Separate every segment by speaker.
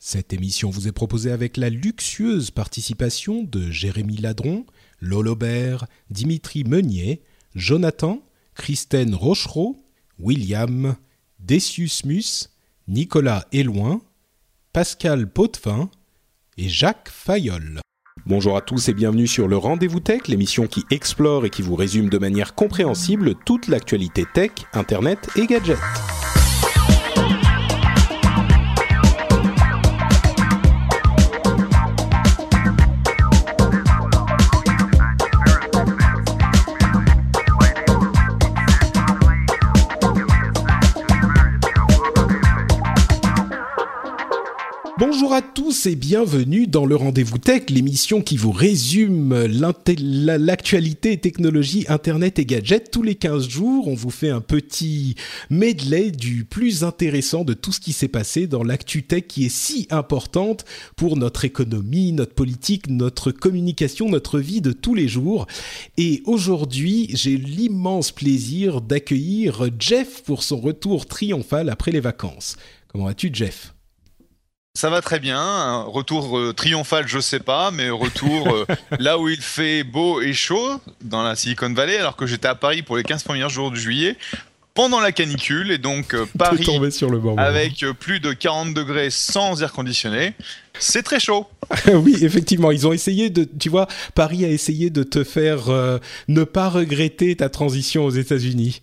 Speaker 1: Cette émission vous est proposée avec la luxueuse participation de Jérémy Ladron, Lolo Bert, Dimitri Meunier, Jonathan, Christine Rochereau, William, Decius Mus, Nicolas Éloin, Pascal Potvin et Jacques Fayol. Bonjour à tous et bienvenue sur le Rendez-vous Tech, l'émission qui explore et qui vous résume de manière compréhensible toute l'actualité tech, internet et gadgets. Bonjour à tous et bienvenue dans le Rendez-vous Tech, l'émission qui vous résume l'actualité technologie, internet et gadgets. Tous les 15 jours, on vous fait un petit medley du plus intéressant de tout ce qui s'est passé dans l'actu tech qui est si importante pour notre économie, notre politique, notre communication, notre vie de tous les jours. Et aujourd'hui, j'ai l'immense plaisir d'accueillir Jeff pour son retour triomphal après les vacances. Comment vas-tu Jeff?
Speaker 2: Ça va très bien. Un retour euh, triomphal, je sais pas, mais retour euh, là où il fait beau et chaud, dans la Silicon Valley, alors que j'étais à Paris pour les 15 premiers jours de juillet, pendant la canicule, et donc euh, Paris
Speaker 1: sur le
Speaker 2: avec euh, plus de 40 degrés sans air conditionné. C'est très chaud.
Speaker 1: oui, effectivement, ils ont essayé de, tu vois, Paris a essayé de te faire euh, ne pas regretter ta transition aux États-Unis.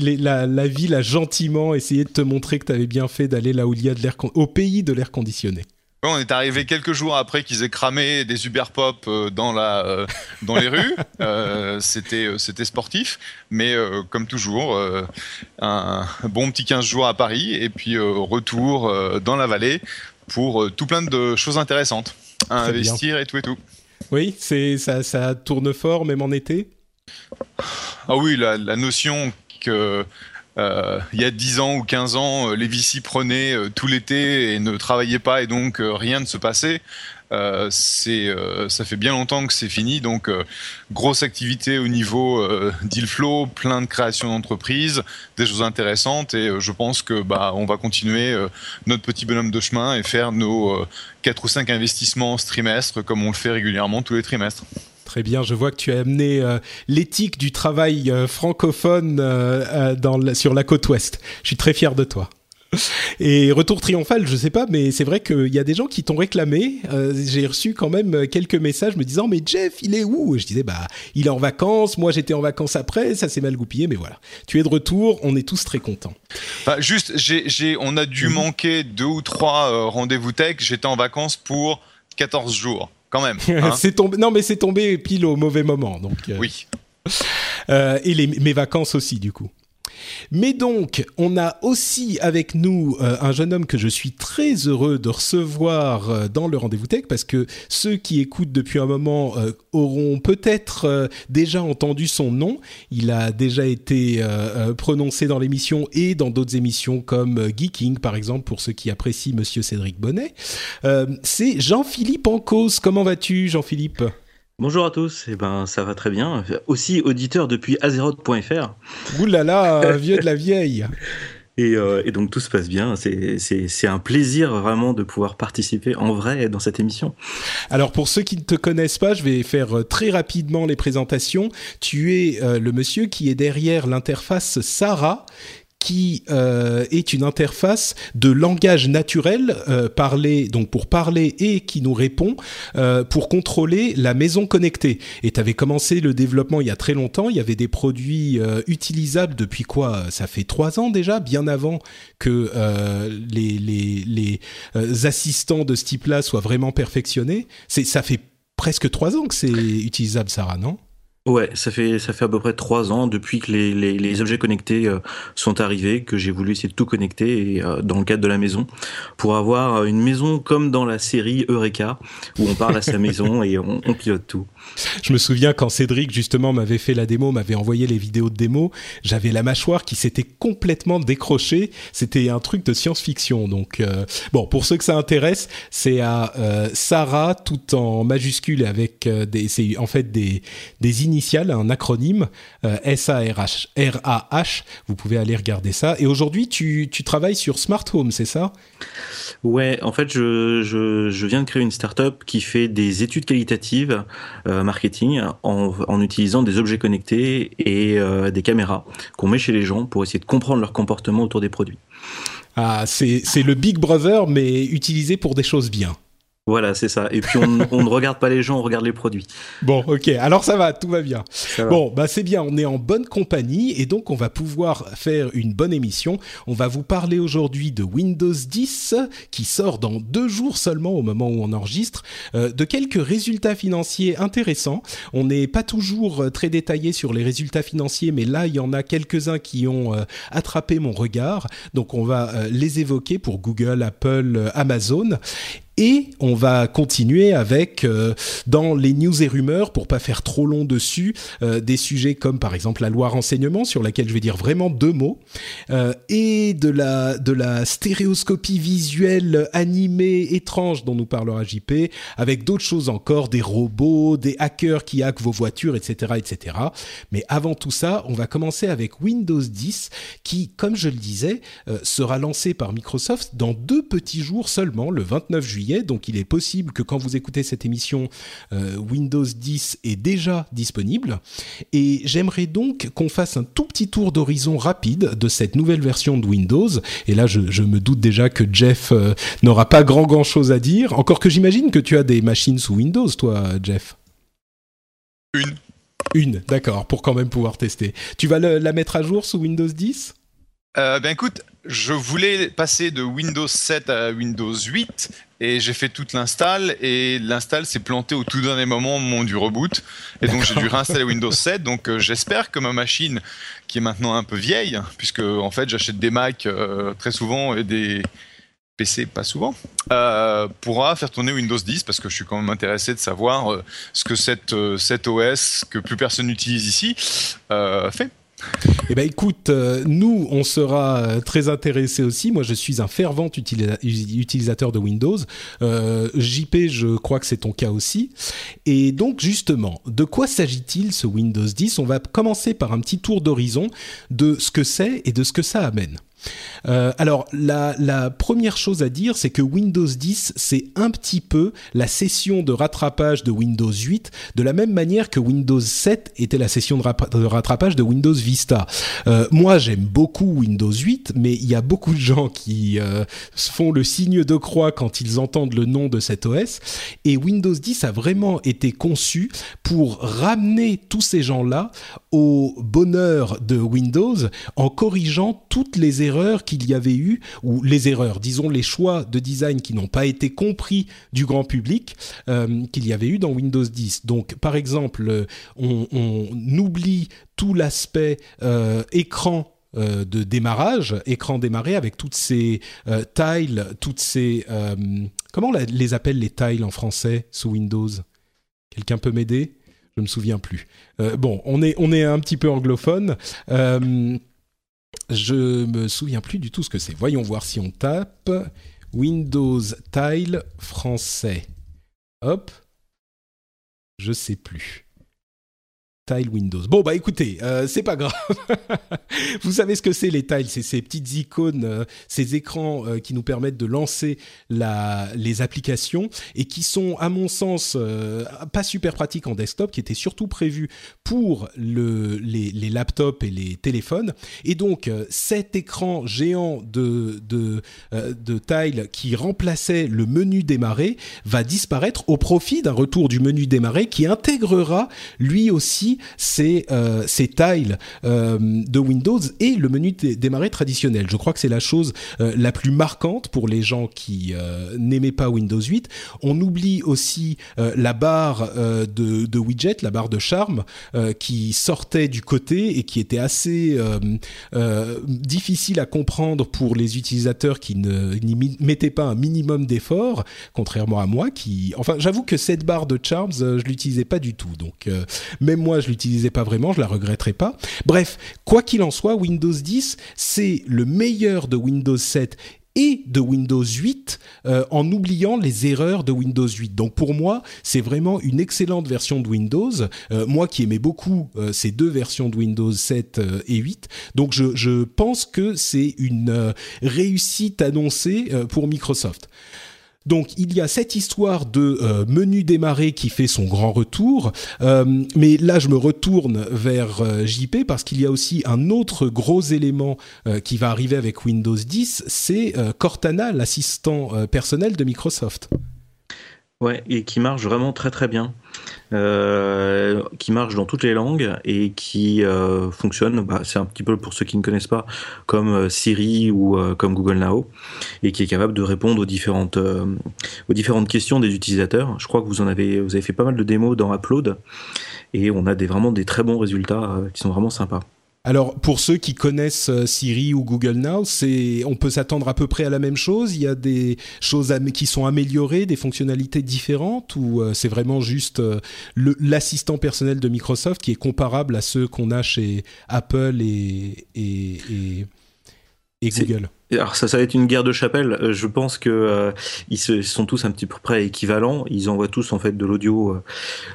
Speaker 1: La, la ville a gentiment essayé de te montrer que tu avais bien fait d'aller là où il y a de l'air, au pays de l'air conditionné.
Speaker 2: Ouais, On est arrivé quelques jours après qu'ils aient cramé des Uber Pop euh, dans la euh, dans les rues. Euh, c'était c'était sportif, mais comme toujours, un bon petit 15 jours à Paris et puis retour dans la vallée pour tout plein de choses intéressantes à
Speaker 1: Très bien.
Speaker 2: investir et tout et tout.
Speaker 1: Oui, c'est ça, ça tourne fort même en été?
Speaker 2: Ah oui, la, la notion que euh, il y a 10 ans ou 15 ans, euh, les VC prenaient euh, tout l'été et ne travaillaient pas et donc rien ne se passait. Ça fait bien longtemps que c'est fini, donc grosse activité au niveau deal flow, plein de création d'entreprises, des choses intéressantes et je pense que bah on va continuer notre petit bonhomme de chemin et faire nos quatre ou cinq investissements ce trimestre comme on le fait régulièrement tous les trimestres.
Speaker 1: Très bien, je vois que tu as amené euh, l'éthique du travail euh, francophone euh, dans la- sur la côte ouest. Je suis très fier de toi. Et retour triomphal, je sais pas, mais c'est vrai qu'il y a des gens qui t'ont réclamé. J'ai reçu quand même quelques messages me disant mais Jeff, il est où? Et Je disais bah il est en vacances. Moi j'étais en vacances après, ça s'est mal goupillé, mais voilà. Tu es de retour, on est tous très contents.
Speaker 2: Bah, juste, j'ai, j'ai, on a dû manquer deux ou trois rendez-vous tech. J'étais en vacances pour 14 jours, quand même. hein.
Speaker 1: c'est tombé, non mais c'est tombé pile au mauvais moment. Donc euh,
Speaker 2: oui.
Speaker 1: Euh, et les, mes vacances aussi, du coup. Mais donc, on a aussi avec nous euh, un jeune homme que je suis très heureux de recevoir euh, dans le rendez-vous tech parce que ceux qui écoutent depuis un moment euh, auront peut-être déjà entendu son nom. Il a déjà été prononcé dans l'émission et dans d'autres émissions comme Geeking, par exemple, pour ceux qui apprécient Monsieur Cédric Bonnet. C'est Jean-Philippe Ancos. Comment vas-tu, Jean-Philippe?
Speaker 3: Bonjour à tous, eh ben ça va très bien. Aussi auditeur depuis azeroth.fr
Speaker 1: là, vieux de la vieille.
Speaker 3: et, euh, et donc tout se passe bien. C'est un plaisir vraiment de pouvoir participer en vrai dans cette émission.
Speaker 1: Alors pour ceux qui ne te connaissent pas, je vais faire euh, très rapidement les présentations. Tu es euh, le monsieur qui est derrière l'interface Sarah qui euh, est une interface de langage naturel euh, parlé donc pour parler et qui nous répond euh, pour contrôler la maison connectée. Et tu avais commencé le développement il y a très longtemps. Il y avait des produits utilisables depuis quoi Ça fait trois ans déjà, bien avant que les, assistants de ce type-là soient vraiment perfectionnés. Ça fait presque trois ans que c'est utilisable, Sarah, non?
Speaker 3: Ouais, ça fait ça fait à peu près trois ans depuis que les, les, objets connectés euh, sont arrivés que j'ai voulu essayer de tout connecter euh, dans le cadre de la maison pour avoir une maison comme dans la série Eureka où on parle à sa maison et on, pilote tout.
Speaker 1: Je me souviens quand Cédric justement m'avait fait la démo, m'avait envoyé les vidéos de démo, j'avais la mâchoire qui s'était complètement décrochée. C'était un truc de science-fiction. Donc euh, bon, pour ceux que ça intéresse, c'est à Sarah tout en majuscule avec des c'est en fait des des initial, un acronyme euh, S-A-R-H. R-A-H. Vous pouvez aller regarder ça. Et aujourd'hui, tu, travailles sur Smart Home, c'est ça?
Speaker 3: Ouais, en fait, je, je, viens de créer une startup qui fait des études qualitatives euh, marketing en, utilisant des objets connectés et euh, des caméras qu'on met chez les gens pour essayer de comprendre leur comportement autour des produits.
Speaker 1: Ah, c'est le Big Brother, mais utilisé pour des choses bien.
Speaker 3: Voilà, c'est ça. Et puis on, ne regarde pas les gens, on regarde les produits.
Speaker 1: Bon, ok. Alors ça va, tout va bien. Bon, bah c'est bien. On est en bonne compagnie et donc on va pouvoir faire une bonne émission. On va vous parler aujourd'hui de Windows 10 qui sort dans deux jours seulement au moment où on enregistre, euh, de quelques résultats financiers intéressants. On n'est pas toujours euh, très détaillé sur les résultats financiers, mais là il y en a quelques-uns qui ont euh, attrapé mon regard. Donc on va les évoquer pour Google, Apple, Amazon. Et on va continuer avec, euh, dans les news et rumeurs, pour pas faire trop long dessus, euh, des sujets comme par exemple la loi renseignement, sur laquelle je vais dire vraiment deux mots, euh, et de la, de la stéréoscopie visuelle animée étrange dont nous parlera JP, avec d'autres choses encore, des robots, des hackers qui hackent vos voitures, etc., etc. Mais avant tout ça, on va commencer avec Windows 10, qui, comme je le disais, sera lancé par Microsoft dans deux petits jours seulement, le 29 juillet donc il est possible que quand vous écoutez cette émission, euh, Windows 10 est déjà disponible. Et j'aimerais donc qu'on fasse un tout petit tour d'horizon rapide de cette nouvelle version de Windows. Et là, je, me doute déjà que Jeff euh, n'aura pas grand grand chose à dire. Encore que j'imagine que tu as des machines sous Windows, toi, Jeff.
Speaker 2: Une.
Speaker 1: Une, d'accord, pour quand même pouvoir tester. Tu vas la mettre à jour sous Windows 10
Speaker 2: euh, ben écoute, je voulais passer de Windows 7 à Windows 8 et j'ai fait toute l'install et l'install s'est planté au tout dernier moment au moment du reboot et donc j'ai dû réinstaller Windows 7 donc euh, j'espère que ma machine qui est maintenant un peu vieille puisque en fait j'achète des Mac euh, très souvent et des PC pas souvent pourra faire tourner Windows 10 parce que je suis quand même intéressé de savoir ce que cette, cette OS que plus personne n'utilise ici fait.
Speaker 1: Eh ben écoute, euh, nous on sera euh, très intéressés aussi. Moi je suis un fervent utilisateur de Windows. Euh, JP, je crois que c'est ton cas aussi. Et donc justement, de quoi s'agit-il ce Windows 10 On va commencer par un petit tour d'horizon de ce que c'est et de ce que ça amène. Euh, alors, la, première chose à dire, c'est que Windows 10, c'est un petit peu la session de rattrapage de Windows 8, de la même manière que Windows 7 était la session de, rattrapage de Windows Vista. Euh, moi, j'aime beaucoup Windows 8, mais il y a beaucoup de gens qui euh, font le signe de croix quand ils entendent le nom de cet OS, et Windows 10 a vraiment été conçu pour ramener tous ces gens-là au bonheur de Windows en corrigeant toutes les erreurs qu'il y avait eu, ou les erreurs, disons les choix de design qui n'ont pas été compris du grand public, euh, qu'il y avait eu dans Windows 10. Donc, par exemple, on, oublie tout l'aspect euh, écran euh, de démarrage, écran démarré avec toutes ces tiles, toutes ces... comment on les appelle les tiles en français sous Windows? Quelqu'un peut m'aider? Je me souviens plus. bon, on est, on est un petit peu anglophone. Je me souviens plus du tout ce que c'est. Voyons voir si on tape Windows Tile français. Hop. Je sais plus. Tile Windows. Bon bah écoutez, euh, c'est pas grave. Vous savez ce que c'est les tiles, c'est ces petites icônes, euh, ces écrans euh, qui nous permettent de lancer la, les applications et qui sont à mon sens pas super pratiques en desktop, qui étaient surtout prévus pour le, les, laptops et les téléphones. Et donc cet écran géant de de, de tile qui remplaçait le menu démarrer va disparaître au profit d'un retour du menu démarrer qui intégrera lui aussi aussi ces, ces tiles de Windows et le menu démarrer traditionnel. Je crois que c'est la chose la plus marquante pour les gens qui n'aimaient pas Windows 8. On oublie aussi la barre de, de widget, la barre de charme, qui sortait du côté et qui était assez difficile à comprendre pour les utilisateurs qui n'y mettaient pas un minimum d'effort, contrairement à moi qui, enfin, j'avoue que cette barre de Charms, euh, je l'utilisais pas du tout, donc euh, même moi je l'utilisais pas vraiment, je la regretterai pas. Bref, quoi qu'il en soit, Windows 10 c'est le meilleur de Windows 7 et de Windows 8 euh, en oubliant les erreurs de Windows 8. Donc pour moi, c'est vraiment une excellente version de Windows. Euh, moi qui aimais beaucoup euh, ces deux versions de Windows 7 et 8. Donc je, je pense que c'est une réussite annoncée pour Microsoft. Donc il y a cette histoire de euh, menu démarrer qui fait son grand retour, euh, mais là je me retourne vers euh, JP parce qu'il y a aussi un autre gros élément qui va arriver avec Windows 10, c'est Cortana, l'assistant personnel de Microsoft.
Speaker 3: Ouais, et qui marche vraiment très très bien. Euh, qui marche dans toutes les langues et qui euh, fonctionne, bah, c'est un petit peu pour ceux qui ne connaissent pas, comme euh, Siri ou comme Google Now, et qui est capable de répondre aux différentes, aux différentes questions des utilisateurs. Je crois que vous en avez, vous avez fait pas mal de démos dans Upload, et on a des, vraiment des très bons résultats qui sont vraiment sympas.
Speaker 1: Alors pour ceux qui connaissent euh, Siri ou Google Now, c'est on peut s'attendre à peu près à la même chose. Il y a des choses qui sont améliorées, des fonctionnalités différentes, ou euh, c'est vraiment juste euh, l'assistant personnel de Microsoft qui est comparable à ceux qu'on a chez Apple et, et, et, et Google.
Speaker 3: Alors ça, ça va être une guerre de chapelle. Euh, je pense que euh, ils sont tous un petit peu près équivalents. Ils envoient tous en fait de l'audio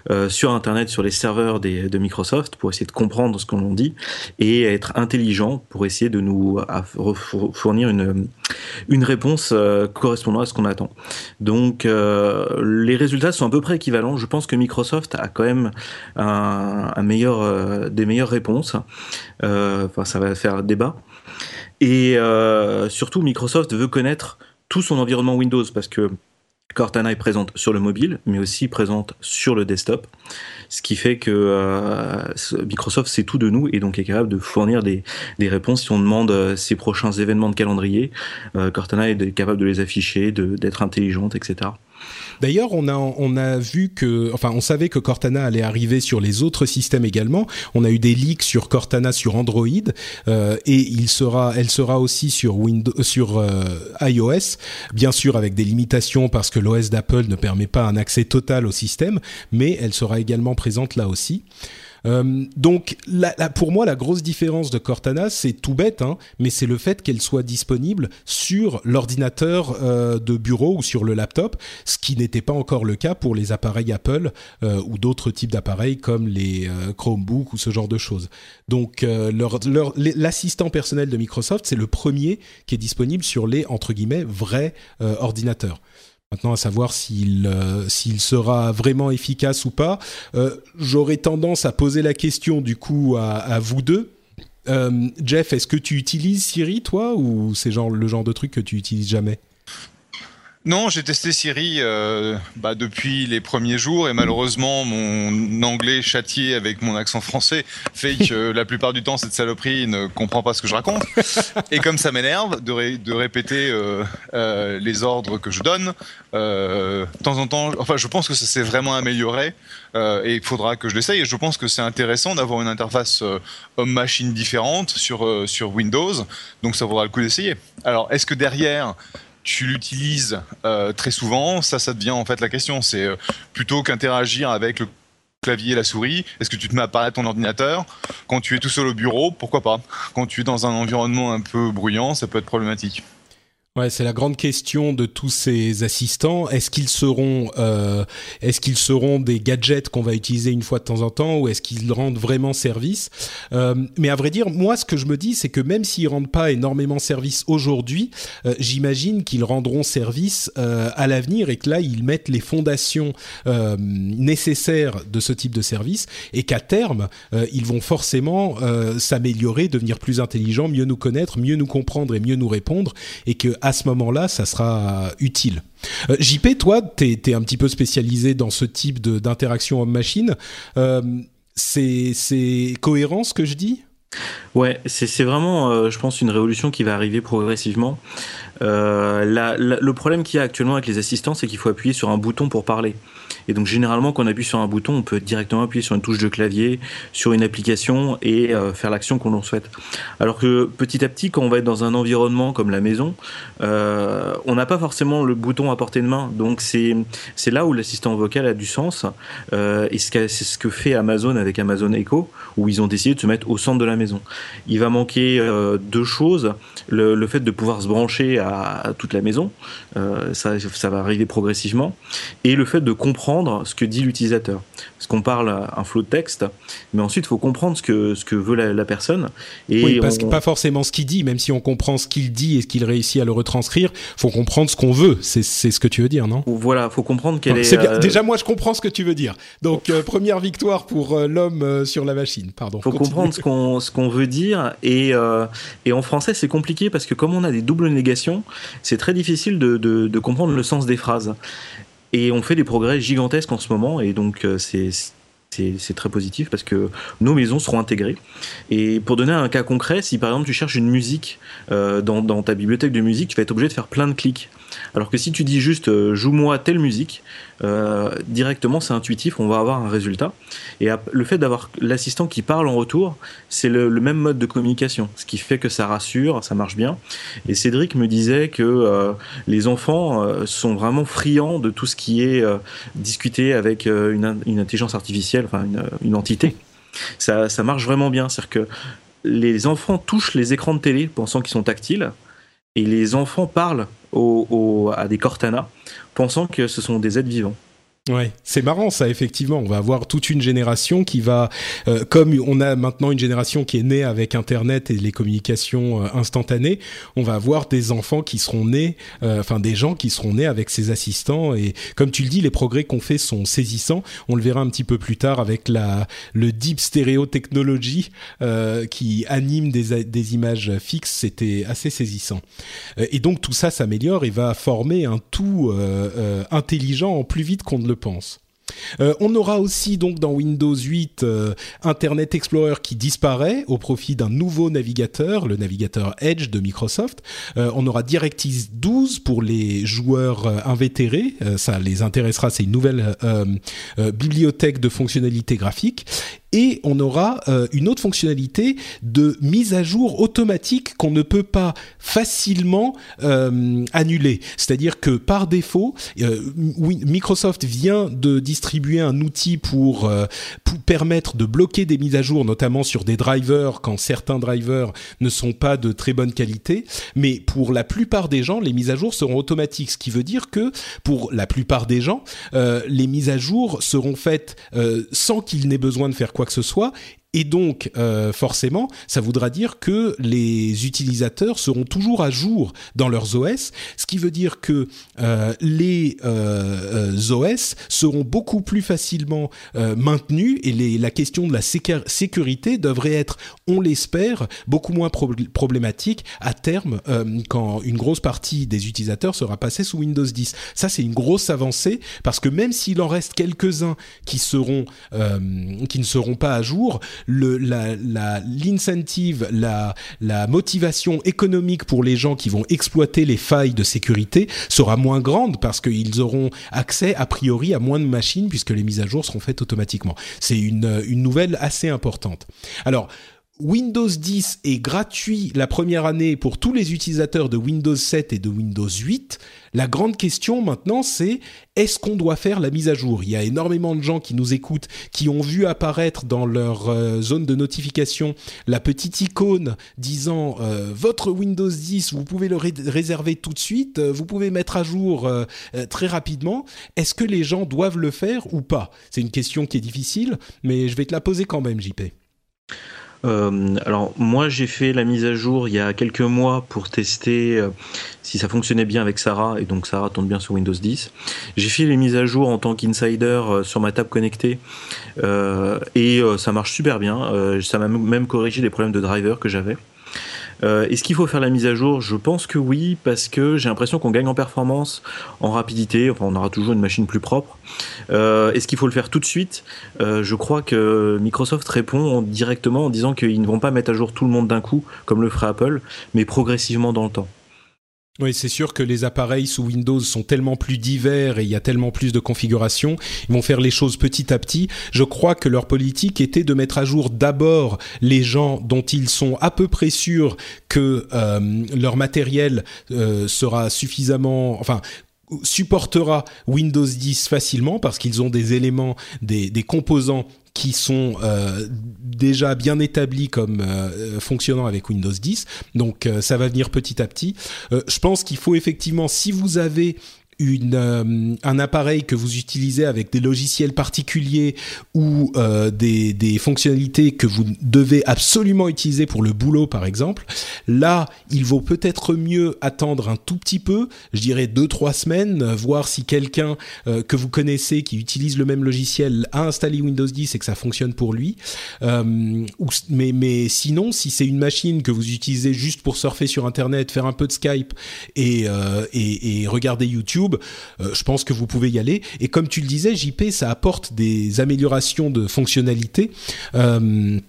Speaker 3: euh, sur Internet, sur les serveurs de Microsoft pour essayer de comprendre ce qu'on dit et être intelligent pour essayer de nous fournir une réponse correspondant à ce qu'on attend. Donc les résultats sont à peu près équivalents. Je pense que Microsoft a quand même un meilleur des meilleures réponses. Enfin, ça va faire débat. Et euh, surtout, Microsoft veut connaître tout son environnement Windows parce que Cortana est présente sur le mobile, mais aussi présente sur le desktop, ce qui fait que euh, Microsoft sait tout de nous et donc est capable de fournir des, réponses si on demande euh, ses prochains événements de calendrier. Cortana est capable de les afficher, d'être intelligente, etc.
Speaker 1: D'ailleurs, on a on a vu que, enfin, on savait que Cortana allait arriver sur les autres systèmes également. On a eu des leaks sur Cortana sur Android euh, et il sera, elle sera aussi sur Windows, sur euh, iOS, bien sûr avec des limitations parce que l'OS d'Apple ne permet pas un accès total au système, mais elle sera également présente là aussi. Euh, donc, pour moi, la grosse différence de Cortana, c'est tout bête, hein, mais c'est le fait qu'elle soit disponible sur l'ordinateur euh, de bureau ou sur le laptop, ce qui n'était pas encore le cas pour les appareils Apple euh, ou d'autres types d'appareils comme les Chromebooks ou ce genre de choses. Donc, l'assistant personnel de Microsoft, c'est le premier qui est disponible sur les entre guillemets vrais ordinateurs. Maintenant, à savoir s'il euh, s'il sera vraiment efficace ou pas, euh, j'aurais tendance à poser la question du coup à, à vous deux. Euh, Jeff, est-ce que tu utilises Siri toi ou c'est genre le genre de truc que tu utilises jamais?
Speaker 2: Non, j'ai testé Siri euh, bah, depuis les premiers jours et malheureusement mon anglais châtié avec mon accent français fait que la plupart du temps cette saloperie ne comprend pas ce que je raconte. Et comme ça m'énerve de, de, répéter euh, euh, les ordres que je donne, de temps en temps, enfin je pense que ça s'est vraiment amélioré et il faudra que je l'essaye. Et je pense que c'est intéressant d'avoir une interface homme-machine différente sur, sur Windows, donc ça vaudra le coup d'essayer. Alors est-ce que derrière tu l'utilises euh, très souvent, ça, ça devient en fait la question. C'est euh, plutôt qu'interagir avec le clavier et la souris, est-ce que tu te mets à parler à ton ordinateur? Quand tu es tout seul au bureau, pourquoi pas? Quand tu es dans un environnement un peu bruyant, ça peut être problématique.
Speaker 1: Ouais, c'est la grande question de tous ces assistants. Est-ce qu'ils seront, euh, est-ce qu'ils seront des gadgets qu'on va utiliser une fois de temps en temps, ou est-ce qu'ils rendent vraiment service? Euh, Mais à vrai dire, moi, ce que je me dis, c'est que même s'ils rendent pas énormément service aujourd'hui, euh, j'imagine qu'ils rendront service euh, à l'avenir et que là, ils mettent les fondations euh, nécessaires de ce type de service, et qu'à terme, ils vont forcément s'améliorer, devenir plus intelligents, mieux nous connaître, mieux nous comprendre et mieux nous répondre, et que à ce moment-là, ça sera utile. Euh, JP, toi, tu es, un petit peu spécialisé dans ce type d'interaction homme-machine. Euh, c'est cohérent ce que je dis?
Speaker 3: Ouais, c'est vraiment, je pense, une révolution qui va arriver progressivement. le problème qu'il y a actuellement avec les assistants, c'est qu'il faut appuyer sur un bouton pour parler. Et donc généralement, quand on appuie sur un bouton, on peut directement appuyer sur une touche de clavier, sur une application et euh, faire l'action qu'on l'on souhaite. Alors que petit à petit, quand on va être dans un environnement comme la maison, euh, on n'a pas forcément le bouton à portée de main. Donc c'est c'est là où l'assistant vocal a du sens. Euh, et c'est ce que fait Amazon avec Amazon Echo, où ils ont décidé de se mettre au centre de la maison. Il va manquer deux choses le, fait de pouvoir se brancher à, toute la maison, ça, ça va arriver progressivement, et le fait de comprendre ce que dit l'utilisateur. Parce qu'on parle un flot de texte, mais ensuite il faut comprendre ce que, ce que veut la, personne.
Speaker 1: Et oui, parce que pas forcément ce qu'il dit, même si on comprend ce qu'il dit et ce qu'il réussit à le retranscrire, faut comprendre ce qu'on veut. C'est ce que tu veux dire, non?
Speaker 3: Voilà, faut comprendre qu'elle est.
Speaker 1: Euh, Déjà, moi, je comprends ce que tu veux dire. Donc, euh, première victoire pour euh, l'homme sur la machine. Pardon.
Speaker 3: Faut comprendre ce qu'on ce qu'on veut dire et et en français c'est compliqué parce que comme on a des doubles négations, c'est très difficile de, de, de comprendre le sens des phrases. Et on fait des progrès gigantesques en ce moment, et donc euh, c'est c'est très positif parce que nos maisons seront intégrées. Et pour donner un cas concret, si par exemple tu cherches une musique euh, dans, dans, ta bibliothèque de musique, tu vas être obligé de faire plein de clics. Alors que si tu dis juste euh, joue-moi telle musique, euh, directement c'est intuitif, on va avoir un résultat. Et le fait d'avoir l'assistant qui parle en retour, c'est le, même mode de communication, ce qui fait que ça rassure, ça marche bien. Et Cédric me disait que euh, les enfants sont vraiment friands de tout ce qui est discuté avec une, intelligence artificielle, enfin une, entité. Ça, ça marche vraiment bien, c'est-à-dire que les enfants touchent les écrans de télé pensant qu'ils sont tactiles et les enfants parlent à des Cortana pensant que ce sont des êtres vivants.
Speaker 1: Ouais, c'est marrant ça effectivement. On va avoir toute une génération qui va, euh, comme on a maintenant une génération qui est née avec Internet et les communications euh, instantanées, on va avoir des enfants qui seront nés, euh, enfin des gens qui seront nés avec ces assistants. Et comme tu le dis, les progrès qu'on fait sont saisissants. On le verra un petit peu plus tard avec la le deep stereo technology qui anime des, des images fixes. C'était assez saisissant. et donc tout ça s'améliore et va former un tout intelligent plus vite qu'on ne pense. Euh, on aura aussi donc dans Windows 8 euh, Internet Explorer qui disparaît au profit d'un nouveau navigateur, le navigateur Edge de Microsoft. Euh, on aura DirectX 12 pour les joueurs invétérés, ça les intéressera, c'est une nouvelle bibliothèque de fonctionnalités graphiques et on aura euh, une autre fonctionnalité de mise à jour automatique qu'on ne peut pas facilement euh, annuler. C'est-à-dire que par défaut, euh, Microsoft vient de distribuer un outil pour, permettre de bloquer des mises à jour, notamment sur des drivers quand certains drivers ne sont pas de très bonne qualité. Mais pour la plupart des gens, les mises à jour seront automatiques, ce qui veut dire que pour la plupart des gens, les mises à jour seront faites sans qu'il n'ait besoin de faire quoi que ce soit et donc, euh, forcément, ça voudra dire que les utilisateurs seront toujours à jour dans leurs OS, ce qui veut dire que euh, les euh, OS seront beaucoup plus facilement maintenus et la question de la sécurité devrait être, on l'espère, beaucoup moins problématique à terme quand une grosse partie des utilisateurs sera passée sous Windows 10. Ça, c'est une grosse avancée parce que même s'il en reste quelques-uns qui qui ne seront pas à jour, l'incentive, la, la, motivation économique pour les gens qui vont exploiter les failles de sécurité sera moins grande parce qu'ils auront accès a priori à moins de machines puisque les mises à jour seront faites automatiquement. C'est une, une nouvelle assez importante. Alors, Windows 10 est gratuit la première année pour tous les utilisateurs de Windows 7 et de Windows 8. La grande question maintenant, c'est est-ce qu'on doit faire la mise à jour? Il y a énormément de gens qui nous écoutent, qui ont vu apparaître dans leur euh, zone de notification la petite icône disant euh, votre Windows 10, vous pouvez le réserver tout de suite, euh, vous pouvez mettre à jour très rapidement. Est-ce que les gens doivent le faire ou pas? C'est une question qui est difficile, mais je vais te la poser quand même, JP.
Speaker 3: Euh, alors moi j'ai fait la mise à jour il y a quelques mois pour tester euh, si ça fonctionnait bien avec Sarah et donc Sarah tourne bien sur Windows 10. J'ai fait les mises à jour en tant qu'insider euh, sur ma table connectée et ça marche super bien. ça m'a même corrigé des problèmes de driver que j'avais. Est-ce qu'il faut faire la mise à jour? Je pense que oui, parce que j'ai l'impression qu'on gagne en performance, en rapidité. Enfin, on aura toujours une machine plus propre. Est-ce qu'il faut le faire tout de suite? Je crois que Microsoft répond directement en disant qu'ils ne vont pas mettre à jour tout le monde d'un coup, comme le ferait Apple, mais progressivement dans le temps.
Speaker 1: Oui, c'est sûr que les appareils sous Windows sont tellement plus divers et il y a tellement plus de configurations, ils vont faire les choses petit à petit. Je crois que leur politique était de mettre à jour d'abord les gens dont ils sont à peu près sûrs que euh, leur matériel euh, sera suffisamment, enfin supportera Windows 10 facilement parce qu'ils ont des éléments, des, des composants qui sont euh, déjà bien établis comme euh, fonctionnant avec Windows 10. Donc euh, ça va venir petit à petit. je pense qu'il faut effectivement, si vous avez une, euh, un appareil que vous utilisez avec des logiciels particuliers ou euh, des, des, fonctionnalités que vous devez absolument utiliser pour le boulot, par exemple, là, il vaut peut-être mieux attendre un tout petit peu, je dirais deux trois semaines, voir si quelqu'un euh, que vous connaissez qui utilise le même logiciel a installé Windows 10 et que ça fonctionne pour lui. ou, mais, mais sinon, si c'est une machine que vous utilisez juste pour surfer sur Internet, faire un peu de Skype et, et, et regarder YouTube euh, je pense que vous pouvez y aller. Et comme tu le disais, JP, ça apporte des améliorations de fonctionnalité. Euh,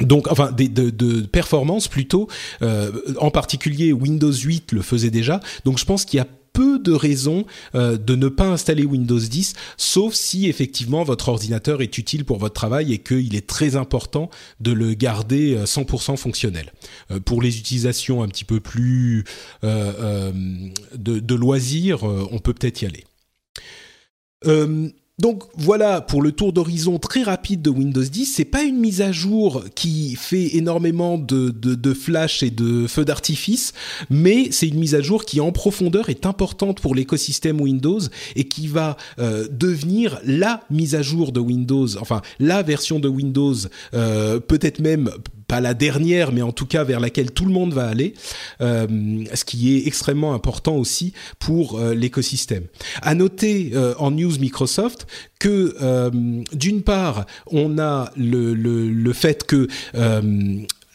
Speaker 1: donc, enfin, de, de, performance plutôt. Euh, en particulier, Windows 8 le faisait déjà. Donc, je pense qu'il y a peu de raisons euh, de ne pas installer Windows 10, sauf si effectivement votre ordinateur est utile pour votre travail et qu'il est très important de le garder 100% euh, fonctionnel. Euh, pour les utilisations un petit peu plus de, de, loisirs, on peut peut-être y aller. Donc voilà pour le tour d'horizon très rapide de Windows 10. C'est pas une mise à jour qui fait énormément de, flash et de feux d'artifice, mais c'est une mise à jour qui en profondeur est importante pour l'écosystème Windows et qui va euh, devenir la mise à jour de Windows, enfin la version de Windows, euh, peut-être même la dernière, mais en tout cas vers laquelle tout le monde va aller, euh, ce qui est extrêmement important aussi pour euh, l'écosystème. À noter euh, en news Microsoft que d'une part, on a le, le, le fait que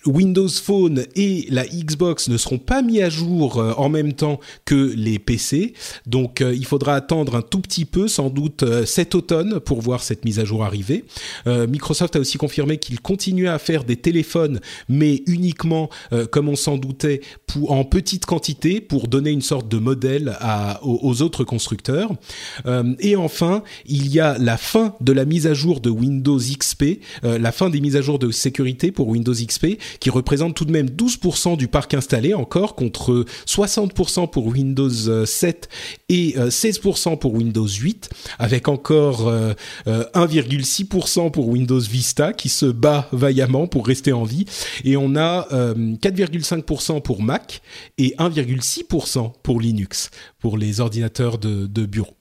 Speaker 1: Windows Phone et la Xbox ne seront pas mis à jour euh, en même temps que les PC. Donc euh, il faudra attendre un tout petit peu, sans doute euh, cet automne, pour voir cette mise à jour arriver. Microsoft a aussi confirmé qu'il continuait à faire des téléphones, mais uniquement, comme on s'en doutait, en petite quantité, pour donner une sorte de modèle aux, autres constructeurs. et enfin, il y a la fin de la mise à jour de Windows XP, la fin des mises à jour de sécurité pour Windows XP, qui représente tout de même 12% du parc installé encore contre 60% pour Windows 7 et 16% pour Windows 8, avec encore 1,6% euh, euh, pour Windows Vista qui se bat vaillamment pour rester en vie, et on a 4,5% euh, pour Mac et 1,6% pour Linux, pour les ordinateurs de bureau.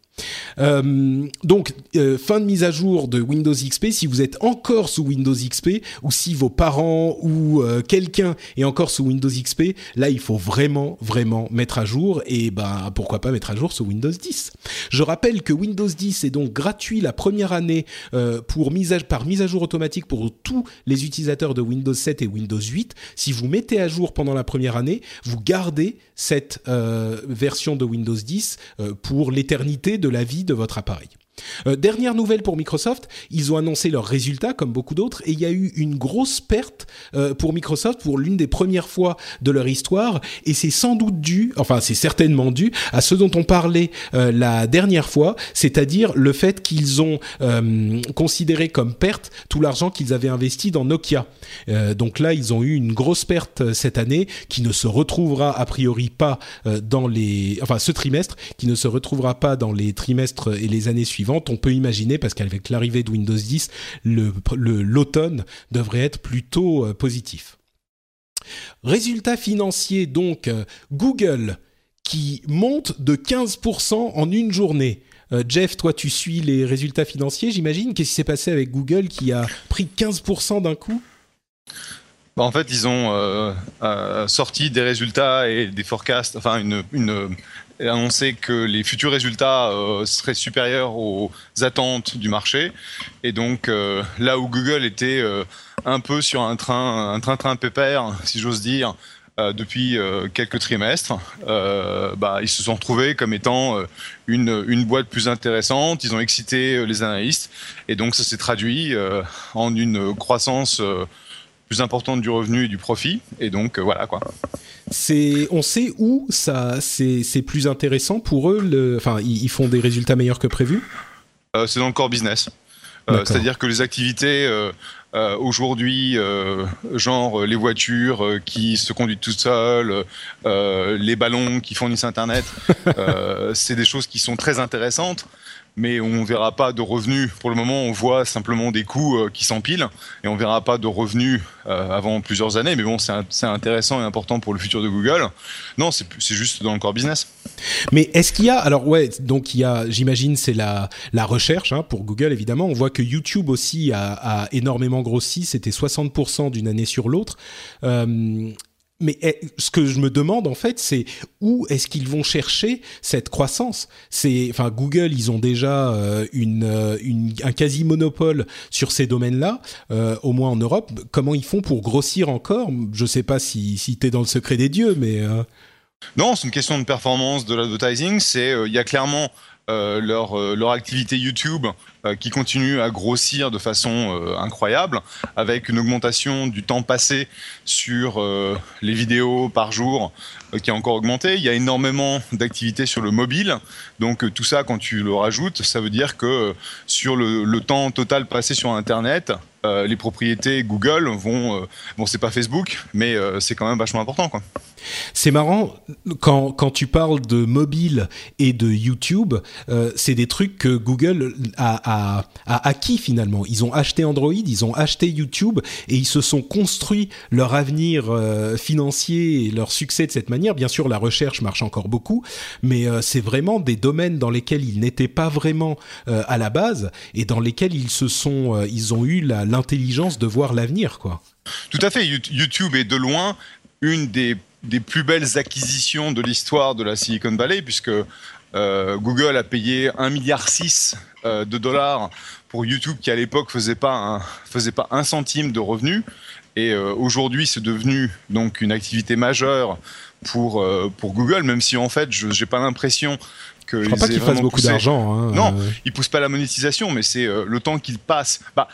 Speaker 1: Euh, donc, euh, fin de mise à jour de Windows XP. Si vous êtes encore sous Windows XP ou si vos parents ou euh, quelqu'un est encore sous Windows XP, là, il faut vraiment, vraiment mettre à jour et ben pourquoi pas mettre à jour sous Windows 10. Je rappelle que Windows 10 est donc gratuit la première année pour mise par mise à jour automatique pour tous les utilisateurs de Windows 7 et Windows 8. Si vous mettez à jour pendant la première année, vous gardez cette version de Windows 10 pour l'éternité de la vie de votre appareil. Euh, dernière nouvelle pour Microsoft, ils ont annoncé leurs résultats comme beaucoup d'autres et il y a eu une grosse perte euh, pour Microsoft pour l'une des premières fois de leur histoire et c'est sans doute dû, enfin c'est certainement dû à ce dont on parlait euh, la dernière fois, c'est-à-dire le fait qu'ils ont considéré comme perte tout l'argent qu'ils avaient investi dans Nokia. donc là, ils ont eu une grosse perte cette année qui ne se retrouvera a priori pas dans les, enfin ce trimestre, qui ne se retrouvera pas dans les trimestres et les années suivantes on peut imaginer, parce qu'avec l'arrivée de Windows 10, l'automne devrait être plutôt euh, positif. Résultat financier, donc, euh, Google qui monte de 15% en une journée. Euh, Jeff, toi, tu suis les résultats financiers, j'imagine. Qu'est-ce qui s'est passé avec Google qui a pris 15% d'un coup?
Speaker 2: Bah, en fait, ils ont sorti des résultats et des forecasts, enfin une, et annoncé que les futurs résultats euh, seraient supérieurs aux attentes du marché. Et donc euh, là où Google était euh, un peu sur un train, un train-train pépère, si j'ose dire, depuis quelques trimestres, bah, ils se sont retrouvés comme étant une, une boîte plus intéressante. Ils ont excité les analystes et donc ça s'est traduit en une croissance plus importante du revenu et du profit. Et donc voilà quoi.
Speaker 1: C'est, on sait où ça, c'est, plus intéressant pour eux. Le, enfin, ils, font des résultats meilleurs que prévu?
Speaker 2: c'est dans le core business. C'est-à-dire que les activités euh, aujourd'hui, euh, genre les voitures euh, qui se conduisent tout seules, les ballons qui fournissent Internet, c'est des choses qui sont très intéressantes mais on ne verra pas de revenus. Pour le moment, on voit simplement des coûts euh, qui s'empilent et on ne verra pas de revenus euh, avant plusieurs années. Mais bon, c'est intéressant et important pour le futur de Google. Non, c'est juste dans le core business.
Speaker 1: Mais est-ce qu'il y a alors ouais donc il y a j'imagine c'est la la recherche hein, pour Google évidemment on voit que YouTube aussi a, énormément grossi c'était 60% d'une année sur l'autre euh, mais eh, ce que je me demande en fait, c'est où est-ce qu'ils vont chercher cette croissance? C'est, enfin, Google, ils ont déjà euh, euh, une, un quasi monopole sur ces domaines-là, euh, au moins en Europe. Comment ils font pour grossir encore? Je sais pas si, si es dans le secret des dieux, mais
Speaker 2: non, c'est une question de performance de l'advertising. C'est, il y a clairement leur, leur activité YouTube euh, qui continue à grossir de façon euh, incroyable, avec une augmentation du temps passé sur euh, les vidéos par jour qui a encore augmenté. Il y a énormément d'activités sur le mobile, donc tout ça, quand tu le rajoutes, ça veut dire que sur le temps total passé sur Internet, les propriétés Google vont, bon c'est pas Facebook, mais c'est quand même vachement important quoi.
Speaker 1: C'est marrant quand, quand tu parles de mobile et de YouTube, c'est des trucs que Google a, a, acquis finalement. Ils ont acheté Android, ils ont acheté YouTube et ils se sont construits leur avenir euh, financier et leur succès de cette manière. Bien sûr, la recherche marche encore beaucoup, mais euh, c'est vraiment des domaines dans lesquels ils n'étaient pas vraiment euh, à la base et dans lesquels ils se sont, ils ont eu l'intelligence de voir l'avenir, quoi.
Speaker 2: Tout à fait. YouTube est de loin une des des plus belles acquisitions de l'histoire de la Silicon Valley, puisque Google a payé 1,6 milliard euh, de dollars pour YouTube qui à l'époque faisait pas faisait pas un centime de revenus et euh, aujourd'hui c'est devenu donc une activité majeure pour euh, pour Google même si en fait je j'ai pas l'impression
Speaker 1: je crois pas qu'ils fassent beaucoup d'argent.
Speaker 2: Hein, non, euh... ils poussent pas la monétisation, mais c'est euh, le temps qu'ils passent. Bah,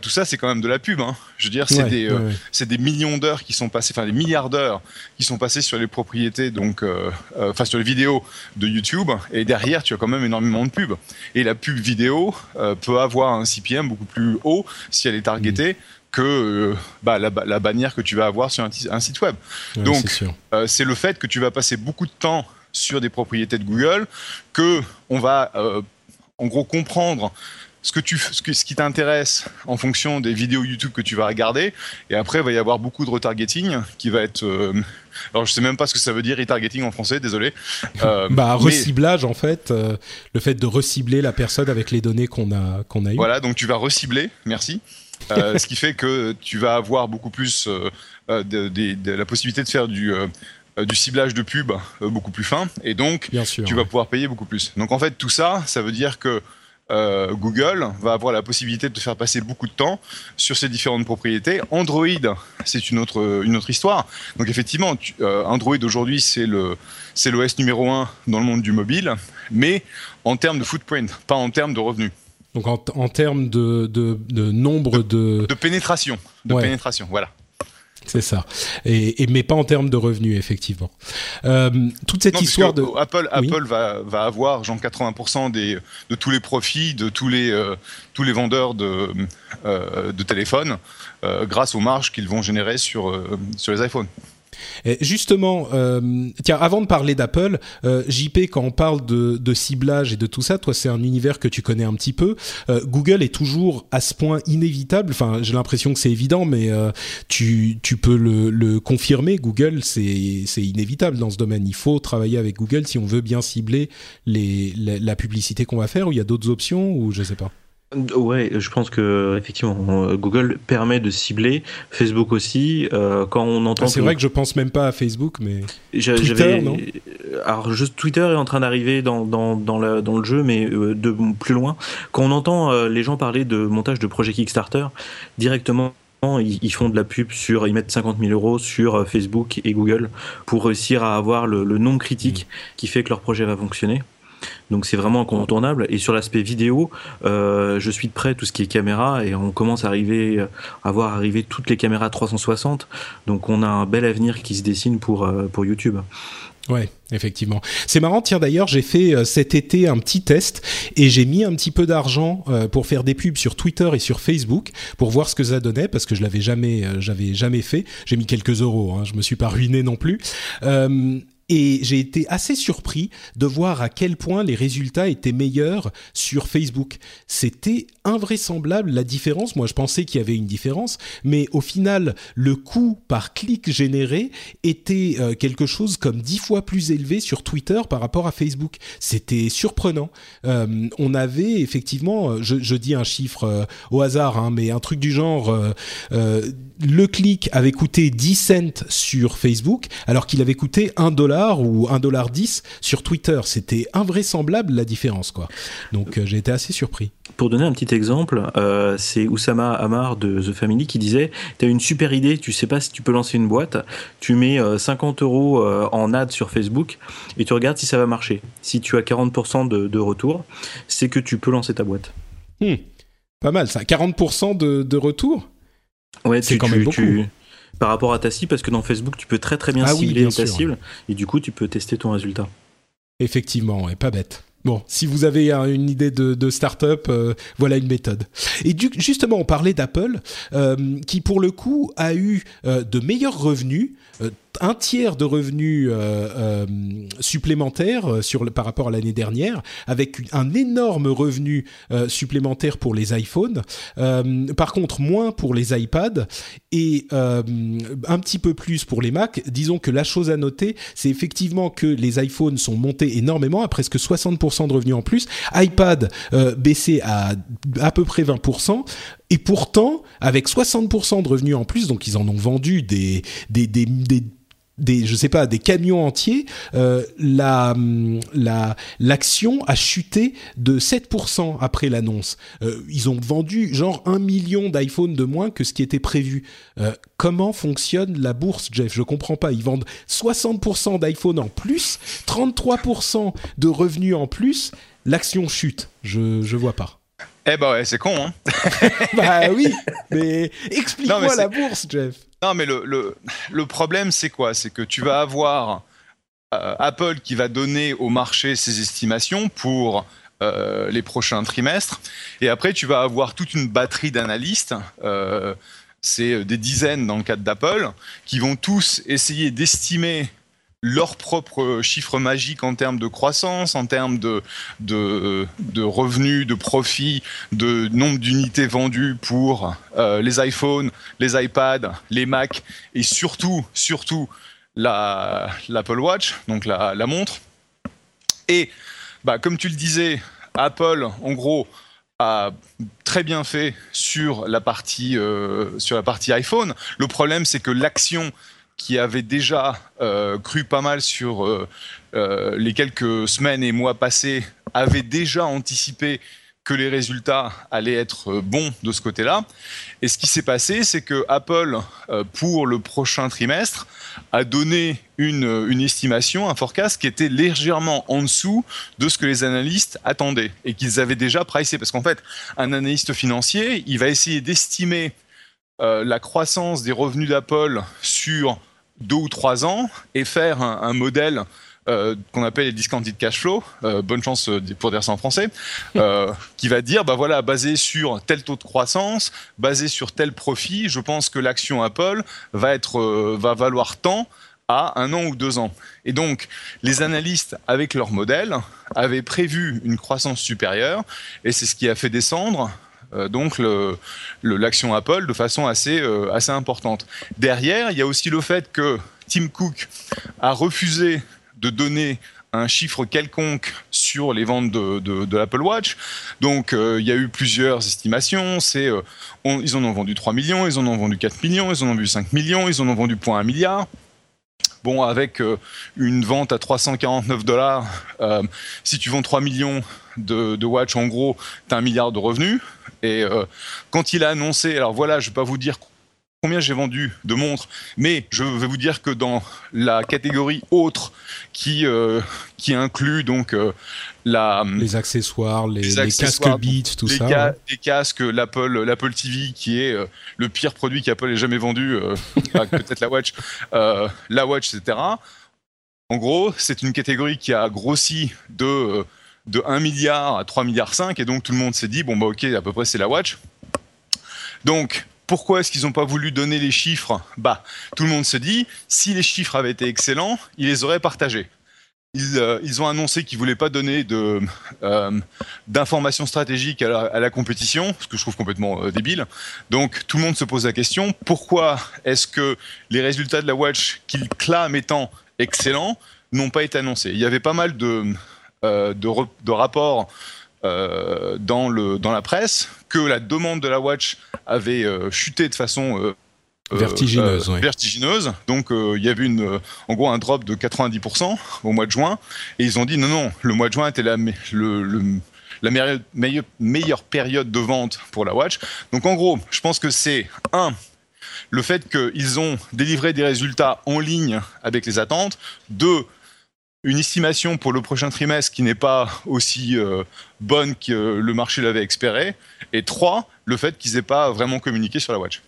Speaker 2: tout ça, c'est quand même de la pub. Hein. Je veux dire, c'est des, euh, des, millions d'heures qui sont passées, enfin des milliards d'heures qui sont passées sur les propriétés, donc, euh, enfin sur les vidéos de YouTube. Et derrière, tu as quand même énormément de pubs. Et la pub vidéo peut avoir un CPM beaucoup plus haut si elle est targetée. Mm. que bah, la, la, bannière que tu vas avoir sur un, un site web. Donc, c'est le fait que tu vas passer beaucoup de temps sur des propriétés de Google, que on va euh, en gros comprendre ce que tu ce, ce qui t'intéresse en fonction des vidéos YouTube que tu vas regarder. Et après il va y avoir beaucoup de retargeting qui va être euh, alors je sais même pas ce que ça veut dire retargeting en français désolé.
Speaker 1: Euh, bah reciblage en fait le fait de recibler la personne avec les données qu'on a qu'on a eues.
Speaker 2: Voilà donc tu vas recibler merci. Ce qui fait que tu vas avoir beaucoup plus de, de, la possibilité de faire du du ciblage de pub euh, beaucoup plus fin, et donc tu vas pouvoir payer beaucoup plus. Donc en fait, tout ça, ça veut dire que euh, Google va avoir la possibilité de te faire passer beaucoup de temps sur ces différentes propriétés. Android, c'est une autre, une autre histoire. Donc effectivement, Android aujourd'hui, c'est le, c'est l'OS numéro un dans le monde du mobile, mais en termes de footprint, pas en termes de revenus.
Speaker 1: Donc en, en termes de, de, de, nombre de...
Speaker 2: De pénétration. De pénétration, voilà.
Speaker 1: C'est ça. Et, mais pas en termes de revenus, effectivement. Euh, toute cette histoire de
Speaker 2: Apple, Apple va, va avoir genre 80% des, de tous les profits de tous les euh, tous les vendeurs de euh, de téléphones grâce aux marges qu'ils vont générer sur sur les iPhones
Speaker 1: justement, euh, tiens, avant de parler d'Apple, euh, JP, quand on parle de, ciblage et de tout ça, toi, c'est un univers que tu connais un petit peu. Euh, Google est toujours à ce point inévitable. Enfin, j'ai l'impression que c'est évident, mais euh, tu, peux le, confirmer. Google, c'est inévitable dans ce domaine. Il faut travailler avec Google si on veut bien cibler la publicité qu'on va faire. Ou il y a d'autres options, ou je sais pas.
Speaker 3: Ouais, je pense que effectivement, Google permet de cibler, Facebook aussi. Euh, quand on entend. Ah,
Speaker 1: c'est vrai que je pense même pas à Facebook, mais Twitter, non
Speaker 3: Alors, juste Twitter est en train d'arriver dans dans dans, dans le jeu, mais euh, de plus loin. Quand on entend euh, les gens parler de montage de projet Kickstarter directement ils, font de la pub sur, ils mettent 50 000 euros sur Facebook et Google pour réussir à avoir le, le nombre critique mmh. qui fait que leur projet va fonctionner. Donc c'est vraiment incontournable. Et sur l'aspect vidéo, euh, je suis de près tout ce qui est caméra et on commence à arriver à voir arriver toutes les caméras 360. Donc on a un bel avenir qui se dessine pour euh, pour YouTube.
Speaker 1: Ouais, effectivement. C'est marrant, tiens d'ailleurs, j'ai fait euh, cet été un petit test et j'ai mis un petit peu d'argent pour faire des pubs sur Twitter et sur Facebook pour voir ce que ça donnait parce que je l'avais jamais, j'avais jamais fait. J'ai mis quelques euros, hein, je me suis pas ruiné non plus. Et j'ai été assez surpris de voir à quel point les résultats étaient meilleurs sur Facebook. C'était invraisemblable la différence. Moi, je pensais qu'il y avait une différence, mais au final, le coût par clic généré était euh, quelque chose comme dix fois plus élevé sur Twitter par rapport à Facebook. C'était surprenant. Euh, on avait effectivement, euh, je, dis un chiffre au hasard, hein, mais un truc du genre, le clic avait coûté 10 cents sur Facebook, alors qu'il avait coûté 1 dollar ou 1,10$ sur Twitter. C'était invraisemblable la différence, quoi. Donc euh, j'ai été assez surpris.
Speaker 3: Pour donner un petit exemple, euh, c'est Oussama Amar de The Family qui disait Tu as une super idée, tu sais pas si tu peux lancer une boîte, tu mets 50 euh, euros en ad sur Facebook et tu regardes si ça va marcher. Si tu as 40% de, retour, c'est que tu peux lancer ta boîte.
Speaker 1: Hmm. Pas mal ça. 40% de, retour?
Speaker 3: Ouais, c'est quand même beaucoup par rapport à ta cible, parce que dans Facebook, tu peux très très bien ah cibler ta cible, et du coup, tu peux tester ton résultat.
Speaker 1: Effectivement, et pas bête. Bon, si vous avez une idée de, start-up, euh, voilà une méthode. Et justement, on parlait d'Apple, euh, qui pour le coup a eu euh, de meilleurs revenus un tiers de revenus euh, euh, supplémentaires euh, sur par rapport à l'année dernière, avec un énorme revenu supplémentaire pour les iPhones. par contre, moins pour les iPads et un petit peu plus pour les Mac. Disons que la chose à noter, c'est effectivement que les iPhones sont montés énormément, à presque 60% de revenus en plus. iPad baissé à à peu près 20%. Et pourtant, avec 60% de revenus en plus, donc ils en ont vendu des, des des je sais pas des camions entiers euh, la la l'action a chuté de 7% après l'annonce. Euh, ils ont vendu genre un million d'iPhone de moins que ce qui était prévu. Euh, comment fonctionne la bourse Jeff? Je comprends pas. Ils vendent 60% d'iPhone en plus 33% de revenus en plus. L'action chute. Je je vois pas.
Speaker 2: Eh ben ouais, c'est con, hein.
Speaker 1: Bah oui, mais explique-moi la bourse, Jeff.
Speaker 2: Non, mais le, le, problème, c'est quoi? C'est que tu vas avoir euh, Apple qui va donner au marché ses estimations pour euh, les prochains trimestres, et après tu vas avoir toute une batterie d'analystes. Euh, c'est des dizaines dans le cadre d'Apple, qui vont tous essayer d'estimer leur propre chiffre magique en termes de croissance, en termes de, de, revenus, de profits, de nombre d'unités vendues pour euh, les iPhones, les iPads, les Mac et surtout, surtout l'Apple Watch, donc la, la, montre. Et bah, comme tu le disais, Apple, en gros, a très bien fait sur la partie, euh, sur la partie iPhone. Le problème, c'est que l'action qui avait déjà euh, cru pas mal sur euh, euh, les quelques semaines et mois passés, avait déjà anticipé que les résultats allaient être bons de ce côté-là. Et ce qui s'est passé, c'est que Apple, pour le prochain trimestre, a donné une, une, estimation, un forecast qui était légèrement en dessous de ce que les analystes attendaient et qu'ils avaient déjà pricé. Parce qu'en fait, un analyste financier, il va essayer d'estimer euh, la croissance des revenus d'Apple sur deux ou trois ans et faire un, modèle euh, qu'on appelle les discounted cash flow, euh, bonne chance pour dire ça en français, qui va dire, bah voilà, basé sur tel taux de croissance, basé sur tel profit, je pense que l'action Apple va être, va valoir tant à un an ou deux ans. Et donc, les analystes, avec leur modèle, avaient prévu une croissance supérieure, et c'est ce qui a fait descendre donc l'action Apple de façon assez, euh, assez importante. Derrière, il y a aussi le fait que Tim Cook a refusé de donner un chiffre quelconque sur les ventes de, l'Apple Watch. Donc euh, il y a eu plusieurs estimations. Ils en ont vendu 3 millions, ils en ont vendu 4 millions, ils en ont vendu 5 millions, ils en ont vendu point 1 milliard. Bon, avec une vente à 349 dollars, si tu vends 3 millions de, de watch, en gros, tu as un milliard de revenus. Et euh, quand il a annoncé, alors voilà, je ne vais pas vous dire combien j'ai vendu de montres, mais je vais vous dire que dans la catégorie autre qui euh, qui inclut donc euh, la
Speaker 1: les accessoires, les, casques Beats, tout ça,
Speaker 2: les casques, l'Apple l'Apple TV qui est euh, le pire produit qu'Apple ait jamais vendu, peut-être la Watch, la Watch, etc. En gros, c'est une catégorie qui a grossi de de 1 milliard à 3 milliards 5 et donc tout le monde s'est dit bon bah ok à peu près c'est la Watch. Donc pourquoi est-ce qu'ils n'ont pas voulu donner les chiffres? Bah, tout le monde se dit, si les chiffres avaient été excellents, ils les auraient partagés. Ils, euh, ont annoncé qu'ils voulaient pas donner euh, d'informations stratégiques à la, compétition, ce que je trouve complètement euh, débile. Donc tout le monde se pose la question pourquoi est-ce que les résultats de la Watch qu'ils clament étant excellents n'ont pas été annoncés? Il y avait pas mal de de, de rapports euh, dans, le, dans la presse que la demande de la Watch avait euh, chuté de façon euh,
Speaker 1: vertigineuse.
Speaker 2: vertigineuse. Donc il y avait une, en gros un drop de 90% au mois de juin. Et ils ont dit non, non, le mois de juin était la, le, la meilleure, meilleure, meilleure, période de vente pour la Watch. Donc en gros, je pense que c'est un, le fait qu'ils ont délivré des résultats en ligne avec les attentes. Deux, une estimation pour le prochain trimestre qui n'est pas aussi euh, bonne que le marché l'avait espéré. Et trois, le fait qu'ils n'aient pas vraiment communiqué sur la watch.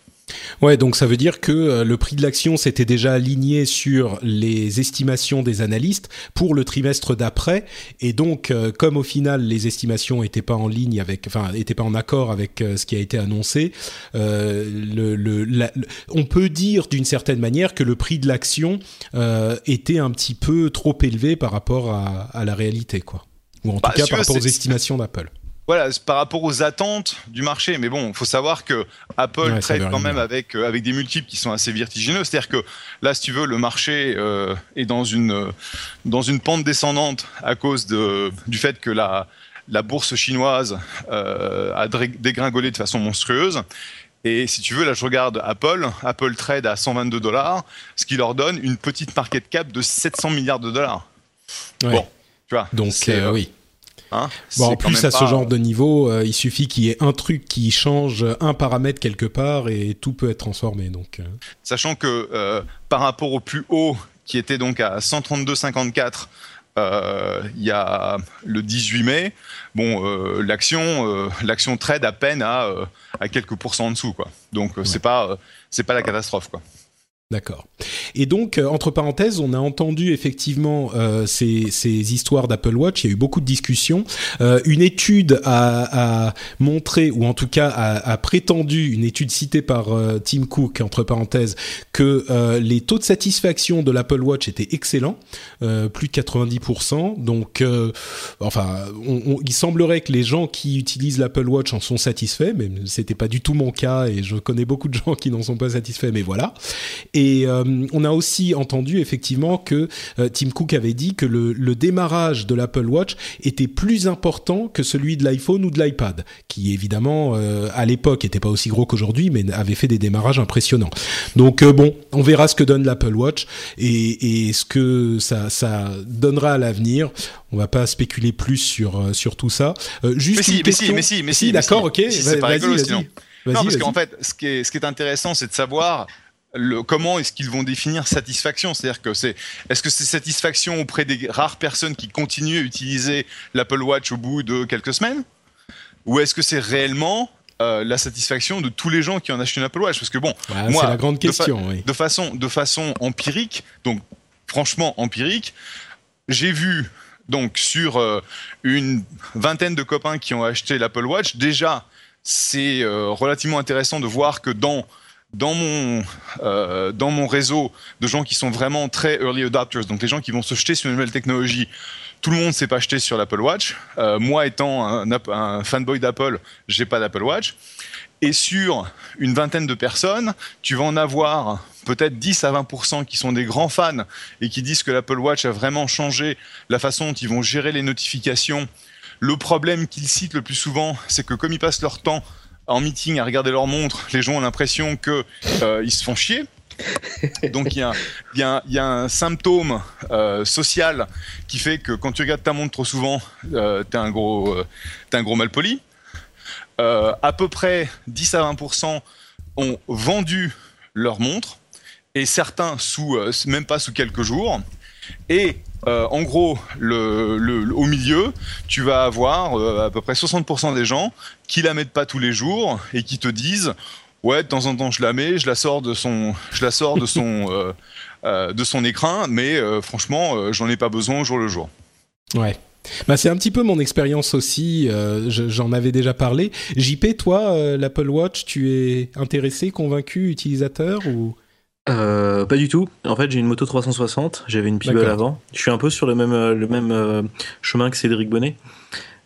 Speaker 1: Ouais, donc ça veut dire que euh, le prix de l'action s'était déjà aligné sur les estimations des analystes pour le trimestre d'après, et donc euh, comme au final les estimations n'étaient pas en ligne avec, enfin, n'étaient pas en accord avec euh, ce qui a été annoncé, le, on peut dire d'une certaine manière que le prix de l'action était un petit peu trop élevé par rapport à, la réalité, quoi, ou en tout bah, cas par rapport aux estimations d'Apple
Speaker 2: voilà, par rapport aux attentes du marché. Mais bon, il faut savoir que Apple traite quand même avec, euh, avec des multiples qui sont assez vertigineux. C'est-à-dire que là, si tu veux, le marché euh, est dans une, euh, dans une pente descendante à cause de, du fait que la, la bourse chinoise a dégringolé de façon monstrueuse. Et si tu veux, là, je regarde Apple. Apple trade à 122 dollars, ce qui leur donne une petite market cap de 700 milliards de dollars.
Speaker 1: Bon, tu vois. Donc, oui. Hein bon, en plus, à ce genre de niveau, euh, il suffit qu'il y ait un truc qui change un paramètre quelque part et tout peut être transformé. Donc, euh.
Speaker 2: Sachant que euh, par rapport au plus haut, qui était donc à 132,54 il y a le 18 mai, bon, l'action, l'action trade à peine à, à quelques pourcents en dessous, quoi. Donc c'est pas, c'est pas la catastrophe, quoi.
Speaker 1: D'accord. Et donc, euh, entre parenthèses, on a entendu effectivement euh, ces, ces, histoires d'Apple Watch. Il y a eu beaucoup de discussions. Euh, une étude a, a, montré, ou en tout cas a, a prétendu, une étude citée par euh, Tim Cook, entre parenthèses, que euh, les taux de satisfaction de l'Apple Watch étaient excellents, plus de 90%. Donc, enfin, on, il semblerait que les gens qui utilisent l'Apple Watch en sont satisfaits, mais c'était pas du tout mon cas, et je connais beaucoup de gens qui n'en sont pas satisfaits. Mais voilà. Et euh, on a aussi entendu effectivement que euh, Tim Cook avait dit que le, démarrage de l'Apple Watch était plus important que celui de l'iPhone ou de l'iPad, qui évidemment euh, à l'époque n'était pas aussi gros qu'aujourd'hui, mais avait fait des démarrages impressionnants. Donc bon, on verra ce que donne l'Apple Watch et, ce que ça, ça donnera à l'avenir. On va pas spéculer plus sur sur tout ça.
Speaker 2: juste mais, si, mais si, mais si, mais si,
Speaker 1: d'accord, ok.
Speaker 2: c'est pas rigolo sinon. Non, parce qu'en fait, ce qui est, ce qui est intéressant, c'est de savoir comment est-ce qu'ils vont définir satisfaction C'est-à-dire que c'est est-ce que c'est satisfaction auprès des rares personnes qui continuent à utiliser l'Apple Watch au bout de quelques semaines? Ou est-ce que c'est réellement euh, la satisfaction de tous les gens qui ont acheté une Apple Watch? Parce que bon
Speaker 1: moi c'est la grande question
Speaker 2: de, façon de façon empirique donc franchement empirique j'ai vu donc sur euh, une vingtaine de copains qui ont acheté l'Apple Watch déjà c'est euh, relativement intéressant de voir que dans dans mon, euh, dans mon réseau de gens qui sont vraiment très early adopters, donc les gens qui vont se jeter sur une nouvelle technologie, tout le monde s'est pas jeté sur l'Apple Watch. Moi étant un, un fanboy d'Apple, j'ai pas d'Apple Watch. Et sur une vingtaine de personnes, tu vas en avoir peut-être 10 à 20% qui sont des grands fans et qui disent que l'Apple Watch a vraiment changé la façon dont ils vont gérer les notifications. Le problème qu'ils citent le plus souvent, c'est que comme ils passent leur temps en meeting à regarder leur montre, les gens ont l'impression que euh, se font chier. Donc il y, y, a un symptôme euh, social qui fait que quand tu regardes ta montre trop souvent, euh, t'es un gros, euh, un gros malpoli. Euh, à peu près 10 à 20% ont vendu leur montre, et certains sous même pas sous quelques jours. Et en gros, le, au milieu, tu vas avoir à peu près 60% des gens qui la mettent pas tous les jours et qui te disent ouais de temps en temps je la mets, je la sors de son, je la sors de son de son écran, mais franchement j'en ai pas besoin au jour le jour.
Speaker 1: Ouais. Bah, c'est un petit peu mon expérience aussi, euh, j'en avais déjà parlé. JP, toi, euh, l'Apple Watch, tu es intéressé, convaincu, utilisateur ou?
Speaker 3: Euh, pas du tout. En fait, j'ai une moto 360. J'avais une Peeble avant. Je suis un peu sur le même le même chemin que Cédric Bonnet.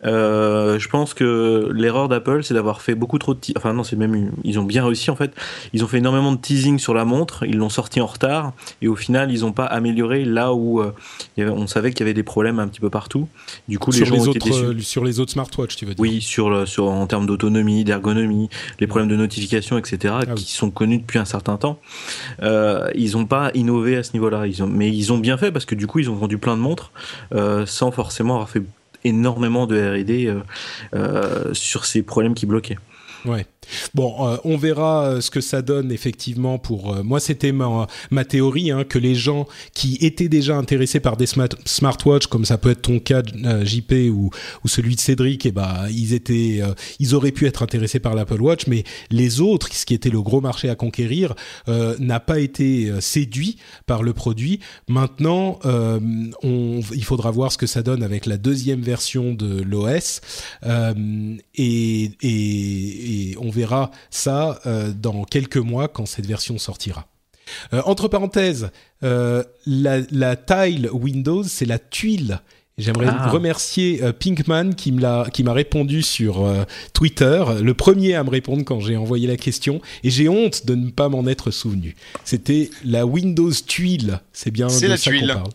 Speaker 3: Euh, je pense que l'erreur d'Apple, c'est d'avoir fait beaucoup trop de. Enfin non, c'est même ils ont bien réussi en fait. Ils ont fait énormément de teasing sur la montre. Ils l'ont sorti en retard et au final, ils n'ont pas amélioré là où euh, on savait qu'il y avait des problèmes un petit peu partout.
Speaker 1: Du coup, les gens les autres, euh, sur les autres smartwatches, tu veux dire
Speaker 3: Oui, sur sur en termes d'autonomie, d'ergonomie, les problèmes de notification, etc., ah qui sont connus depuis un certain temps. Ils n'ont pas innové à ce niveau-là. Ils ont, mais ils ont bien fait parce que du coup, ils ont vendu plein de montres sans forcément avoir fait énormément de R&D euh, euh, sur ces problèmes qui bloquaient.
Speaker 1: Ouais. Bon, euh, on verra euh, ce que ça donne effectivement pour... Euh, moi, c'était ma, ma théorie, hein, que les gens qui étaient déjà intéressés par des smart, smartwatches, comme ça peut être ton cas, JP, ou, ou celui de Cédric, et eh ben, ils, étaient, ils auraient pu être intéressés par l'Apple Watch, mais les autres, ce qui était le gros marché à conquérir, n'a pas été séduit par le produit. Maintenant, on, il faudra voir ce que ça donne avec la deuxième version de l'OS, et, et, et on verra ça euh, dans quelques mois quand cette version sortira. Euh, entre parenthèses, euh, la, la, tile Windows, c'est la tuile J'aimerais ah. remercier Pinkman qui m'a qui m'a répondu sur Twitter, le premier à me répondre quand j'ai envoyé la question, et j'ai honte de ne pas m'en être souvenu. C'était la Windows tuile, c'est bien de la ça qu'on parle.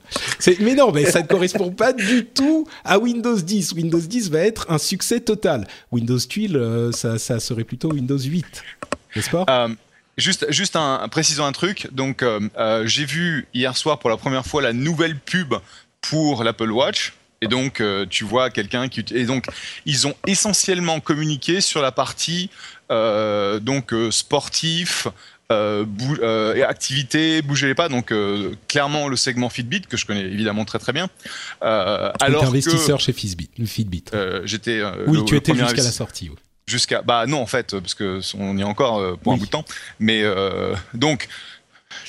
Speaker 1: Mais non, mais ça ne correspond pas du tout à Windows 10. Windows 10 va être un succès total. Windows tuile, ça, ça serait plutôt Windows 8, n'est-ce pas?
Speaker 2: Euh, Juste, juste un, précisant un truc. Donc, euh, euh, j'ai vu hier soir pour la première fois la nouvelle pub pour l'Apple Watch. Et donc, euh, tu vois quelqu'un qui. Et donc, ils ont essentiellement communiqué sur la partie euh, donc euh, sportif, euh, euh, activité, bouger les pas. Donc clairement le segment Fitbit que je connais évidemment très très bien.
Speaker 1: Euh, alors investisseur chez Fitbit. Fitbit.
Speaker 2: J'étais.
Speaker 1: oui, tu étais jusqu'à la sortie.
Speaker 2: Jusqu'à bah non en fait parce que on y est encore pour un bout de temps. Mais donc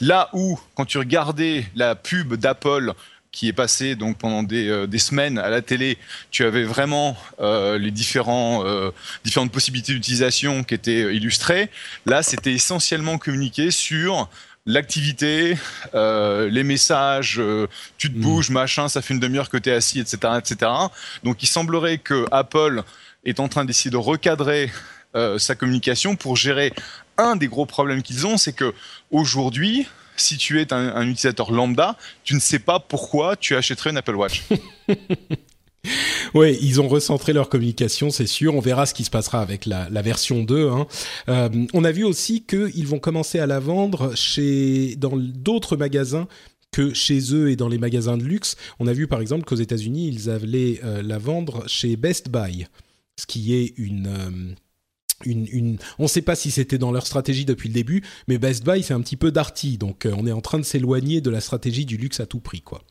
Speaker 2: là où quand tu regardais la pub d'Apple qui est passé donc pendant des, euh, des, semaines à la télé, tu avais vraiment euh, les différents, euh, différentes possibilités d'utilisation qui étaient illustrées. Là, c'était essentiellement communiqué sur l'activité, les messages, tu te mmh. bouges, machin, ça fait une demi-heure que tu es assis, etc., etc. Donc, il semblerait que Apple est en train d'essayer de recadrer sa communication pour gérer un des gros problèmes qu'ils ont, c'est que aujourd'hui, si tu es un, utilisateur lambda, tu ne sais pas pourquoi tu achèterais une Apple Watch.
Speaker 1: Oui, ils ont recentré leur communication, c'est sûr. On verra ce qui se passera avec la, version 2. Hein. Euh, on a vu aussi qu'ils vont commencer à la vendre chez dans d'autres magasins que chez eux et dans les magasins de luxe. On a vu par exemple qu'aux États-Unis, ils allaient euh, la vendre chez Best Buy, ce qui est une euh, une, on ne sait pas si c'était dans leur stratégie depuis le début, mais Best Buy c'est un petit peu darty, donc euh, on est en train de s'éloigner de la stratégie du luxe à tout prix, quoi.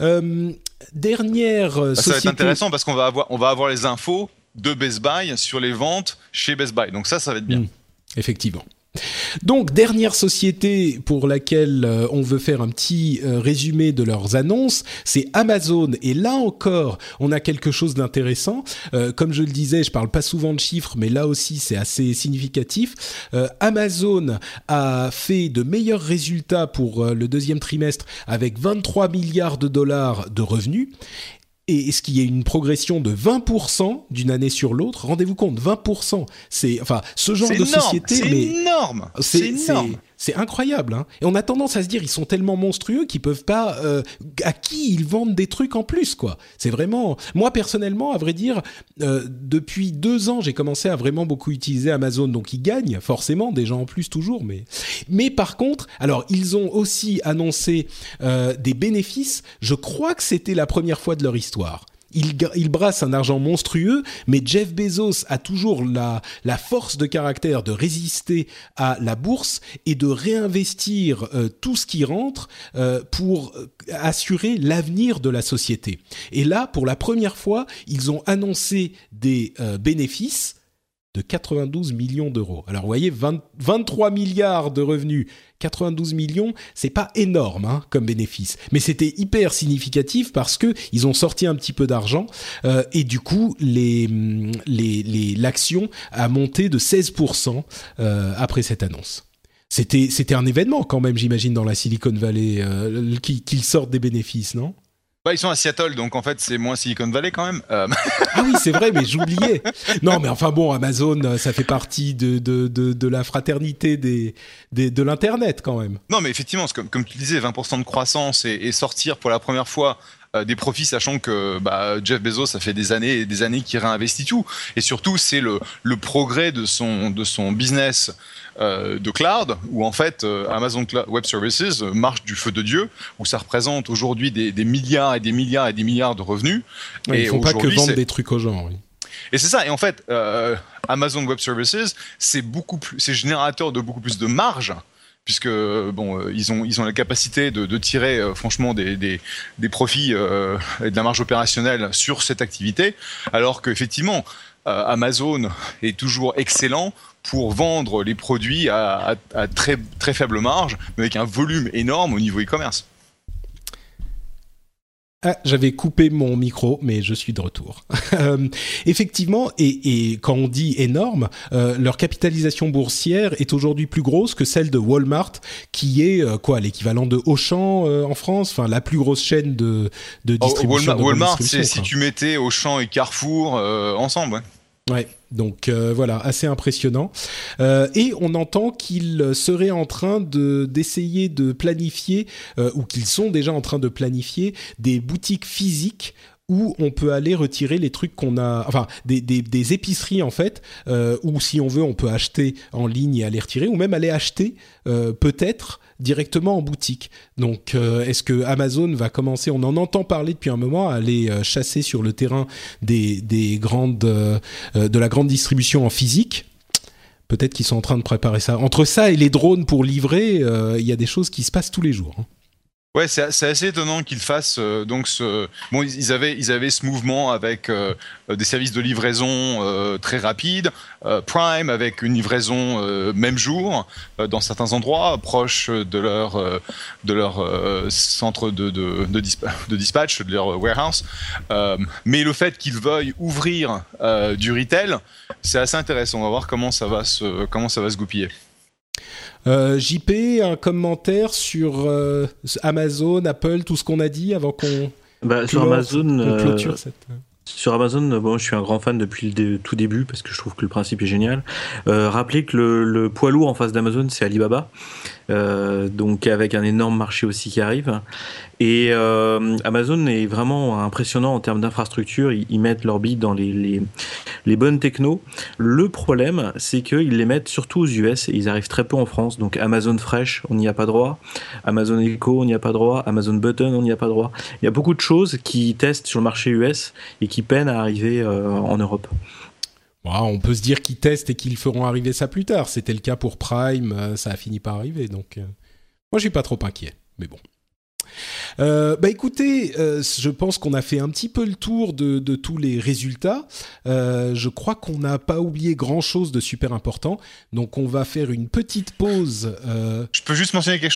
Speaker 1: Euh, dernière société. Euh, ça va être
Speaker 2: intéressant parce qu'on va avoir, on va avoir les infos de Best Buy sur les ventes chez Best Buy, donc ça, ça va être bien. Hmm,
Speaker 1: effectivement. Donc, dernière société pour laquelle euh, on veut faire un petit euh, résumé de leurs annonces, c'est Amazon. Et là encore, on a quelque chose d'intéressant. Euh, comme je le disais, je parle pas souvent de chiffres, mais là aussi, c'est assez significatif. Amazon a fait de meilleurs résultats pour le deuxième trimestre avec 23 milliards de dollars de revenus et est-ce qu'il y a une progression de 20% d'une année sur l'autre? Rendez-vous compte, 20%. C'est enfin ce genre de société,
Speaker 2: c'est énorme. C'est énorme.
Speaker 1: C'est incroyable, hein Et on a tendance à se dire ils sont tellement monstrueux qu'ils peuvent pas. Euh, à qui ils vendent des trucs en plus, quoi C'est vraiment. Moi personnellement, à vrai dire, euh, depuis deux ans, j'ai commencé à vraiment beaucoup utiliser Amazon, donc ils gagnent forcément des gens en plus toujours, mais mais par contre, alors ils ont aussi annoncé euh, des bénéfices. Je crois que c'était la première fois de leur histoire il, brasse un argent monstrueux, mais Jeff Bezos a toujours la, force de caractère de résister à la bourse et de réinvestir euh, tout ce qui rentre euh, pour assurer l'avenir de la société. Et là, pour la première fois, ils ont annoncé des bénéfices de 92 millions d'euros. Alors vous voyez, 23 milliards de revenus, 92 millions, c'est pas énorme hein, comme bénéfice, mais c'était hyper significatif parce que ils ont sorti un petit peu d'argent euh, et du coup les l'action a monté de 16% euh, après cette annonce. C'était c'était un événement quand même, j'imagine, dans la Silicon Valley euh, qu'ils sortent des bénéfices, non?
Speaker 2: Bah, ils sont à Seattle, donc en fait, c'est moins Silicon Valley quand même.
Speaker 1: Euh, ah oui, c'est vrai, mais j'oubliais. Non, mais enfin bon, Amazon, euh, ça fait partie de, de, de, de la fraternité des, des de l'Internet quand même.
Speaker 2: Non, mais effectivement, comme, comme tu disais, 20% de croissance et, et, sortir pour la première fois euh, des profits, sachant que bah, Jeff Bezos, ça fait des années et des années qu'il réinvestit tout. Et surtout, c'est le, le progrès de son, de son business euh, de cloud, où en fait euh, Amazon Web Services marche du feu de Dieu, où ça représente aujourd'hui des, des, milliards et des milliards et des milliards de revenus.
Speaker 1: et ils font pas que vendre des trucs aux gens. Oui.
Speaker 2: Et c'est ça. Et en fait, euh, Amazon Web Services, c'est beaucoup plus, c'est générateur de beaucoup plus de marge puisque bon, euh, ils ont ils ont la capacité de, de tirer euh, franchement des, des, des profits euh, et de la marge opérationnelle sur cette activité, alors qu'effectivement Amazon est toujours excellent pour vendre les produits à, à, à, très, très faible marge, mais avec un volume énorme au niveau e-commerce.
Speaker 1: Ah, j'avais coupé mon micro, mais je suis de retour. Euh, effectivement, et, et, quand on dit énorme, euh, leur capitalisation boursière est aujourd'hui plus grosse que celle de Walmart, qui est euh, quoi l'équivalent de Auchan euh, en France, enfin la plus grosse chaîne de, de distribution.
Speaker 2: Oh, Walmart, Walmart c'est si tu mettais Auchan et Carrefour ensemble. Ouais.
Speaker 1: Ouais, donc euh, voilà, assez impressionnant. Euh, et on entend qu'ils seraient en train de d'essayer de planifier, euh, ou qu'ils sont déjà en train de planifier des boutiques physiques où on peut aller retirer les trucs qu'on a, enfin des, des, des, épiceries en fait, où si on veut on peut acheter en ligne et aller retirer, ou même aller acheter peut-être directement en boutique. Donc, euh, est-ce que Amazon va commencer On en entend parler depuis un moment, à aller euh, chasser sur le terrain des, des grandes, euh, de la grande distribution en physique? Peut-être qu'ils sont en train de préparer ça. Entre ça et les drones pour livrer, il y a des choses qui se passent tous les jours. Hein.
Speaker 2: Ouais, c'est assez étonnant qu'ils fassent euh, donc ce. Bon, ils avaient ils avaient ce mouvement avec euh, des services de livraison euh, très rapides, euh, Prime avec une livraison euh, même jour dans certains endroits proches de leur de leur centre de de, de, de, dispatch, de leur warehouse. mais le fait qu'ils veuillent ouvrir du retail, c'est assez intéressant. On va voir comment ça va se comment ça va se goupiller.
Speaker 1: Euh, JP, un commentaire sur euh, Amazon, Apple, tout ce qu'on a dit avant qu'on
Speaker 3: bah, sur Amazon,
Speaker 1: clôture euh, cette...
Speaker 3: Sur Amazon, bon, je suis un grand fan depuis le tout début parce que je trouve que le principe est génial. Euh, rappelez que le, le, poids lourd en face d'Amazon, c'est Alibaba, donc avec un énorme marché aussi qui arrive. Et euh, Amazon est vraiment impressionnant en termes d'infrastructure. Ils, ils, mettent leur bille dans les, les, les, bonnes technos. Le problème, c'est qu'ils les mettent surtout aux US et ils arrivent très peu en France. Donc Amazon Fresh, on n'y a pas droit. Amazon Echo, on n'y a pas droit. Amazon Button, on n'y a pas droit. Il y a beaucoup de choses qui testent sur le marché US et qui peinent à arriver euh, en Europe.
Speaker 1: Bon, on peut se dire qu'ils testent et qu'ils feront arriver ça plus tard. C'était le cas pour Prime, euh, ça a fini par arriver. Donc, euh, moi, je suis pas trop inquiet. Mais bon. Euh, bah écoutez, je pense qu'on a fait un petit peu le tour de, tous les résultats. Je crois qu'on n'a pas oublié grand chose de super important. Donc on va faire une petite pause.
Speaker 2: Je peux juste mentionner quelque.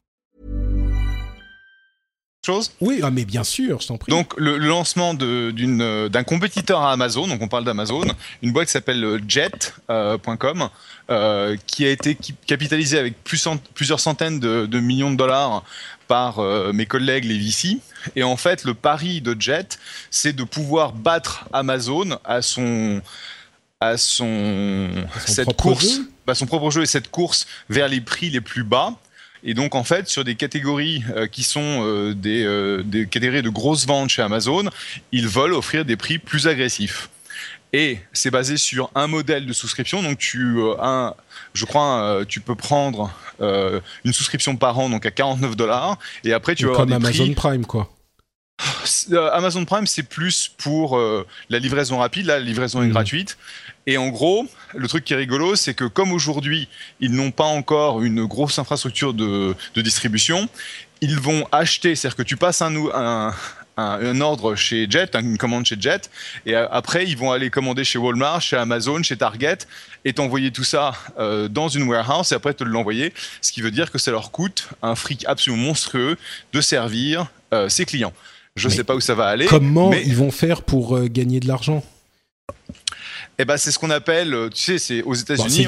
Speaker 2: Chose
Speaker 1: Oui, ah, mais bien sûr, je t'en prie.
Speaker 2: Donc le, lancement euh, d'un compétiteur à Amazon, donc on parle d'Amazon, une boîte qui s'appelle euh, Jet.com, euh, qui a été capitalisée avec plus cent- plusieurs centaines de, de millions de dollars par euh, mes collègues les VC. Et en fait, le pari de Jet, c'est de pouvoir battre Amazon à son à son,
Speaker 1: son
Speaker 2: cette course, bah, son propre jeu et cette course vers les prix les plus bas. Et donc en fait, sur des catégories euh, qui sont euh, des, euh, des catégories de grosses ventes chez Amazon, ils veulent offrir des prix plus agressifs. Et c'est basé sur un modèle de souscription. Donc tu, euh, un, je crois, euh, tu peux prendre euh, une souscription par an, donc à 49 dollars, et après tu vas avoir
Speaker 1: Comme
Speaker 2: des
Speaker 1: Amazon
Speaker 2: prix.
Speaker 1: Prime, quoi.
Speaker 2: Amazon Prime, c'est plus pour la livraison rapide. Là, la livraison est
Speaker 1: Mhm.
Speaker 2: gratuite. Et en gros, le truc qui est rigolo, c'est que comme aujourd'hui, ils n'ont pas encore une grosse infrastructure de, de distribution, ils vont acheter, c'est-à-dire que tu passes un, nou- un, un, un ordre chez Jet, une commande chez Jet, et après, ils vont aller commander chez Walmart, chez Amazon, chez Target, et t'envoyer tout ça euh, dans une warehouse, et après te l'envoyer, ce qui veut dire que ça leur coûte un fric absolument monstrueux de servir euh, ses clients. Je
Speaker 1: Mais
Speaker 2: sais pas où ça va aller.
Speaker 1: Comment
Speaker 2: mais
Speaker 1: ils vont faire pour euh, gagner de l'argent?
Speaker 2: Eh ben, c'est ce qu'on appelle, euh, tu sais, c'est aux États-Unis,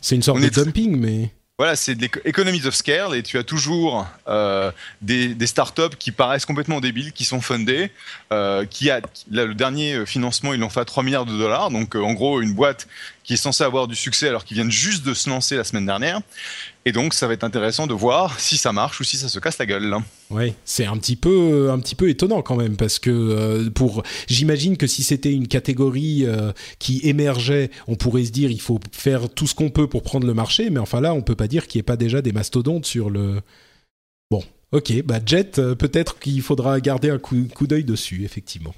Speaker 1: C'est une, sorte de dumping, mais
Speaker 2: voilà, c'est de l'économies of scale et tu as toujours euh, des, des startups qui paraissent complètement débiles, qui sont fundées, euh, qui a là, le dernier financement, ils l'ont fait à 3 milliards de dollars, donc euh, en gros une boîte qui est censée avoir du succès alors qu'ils viennent juste de se lancer la semaine dernière. Et donc ça va être intéressant de voir si ça marche ou si ça se casse la gueule.
Speaker 1: Ouais, c'est un petit peu un petit peu étonnant quand même parce que euh, pour j'imagine que si c'était une catégorie euh, qui émergeait, on pourrait se dire il faut faire tout ce qu'on peut pour prendre le marché, mais enfin là on peut pas dire qu'il n'y ait pas déjà des mastodontes sur le Bon, OK, bah Jet euh, peut-être qu'il faudra garder un coup, coup d'œil dessus effectivement.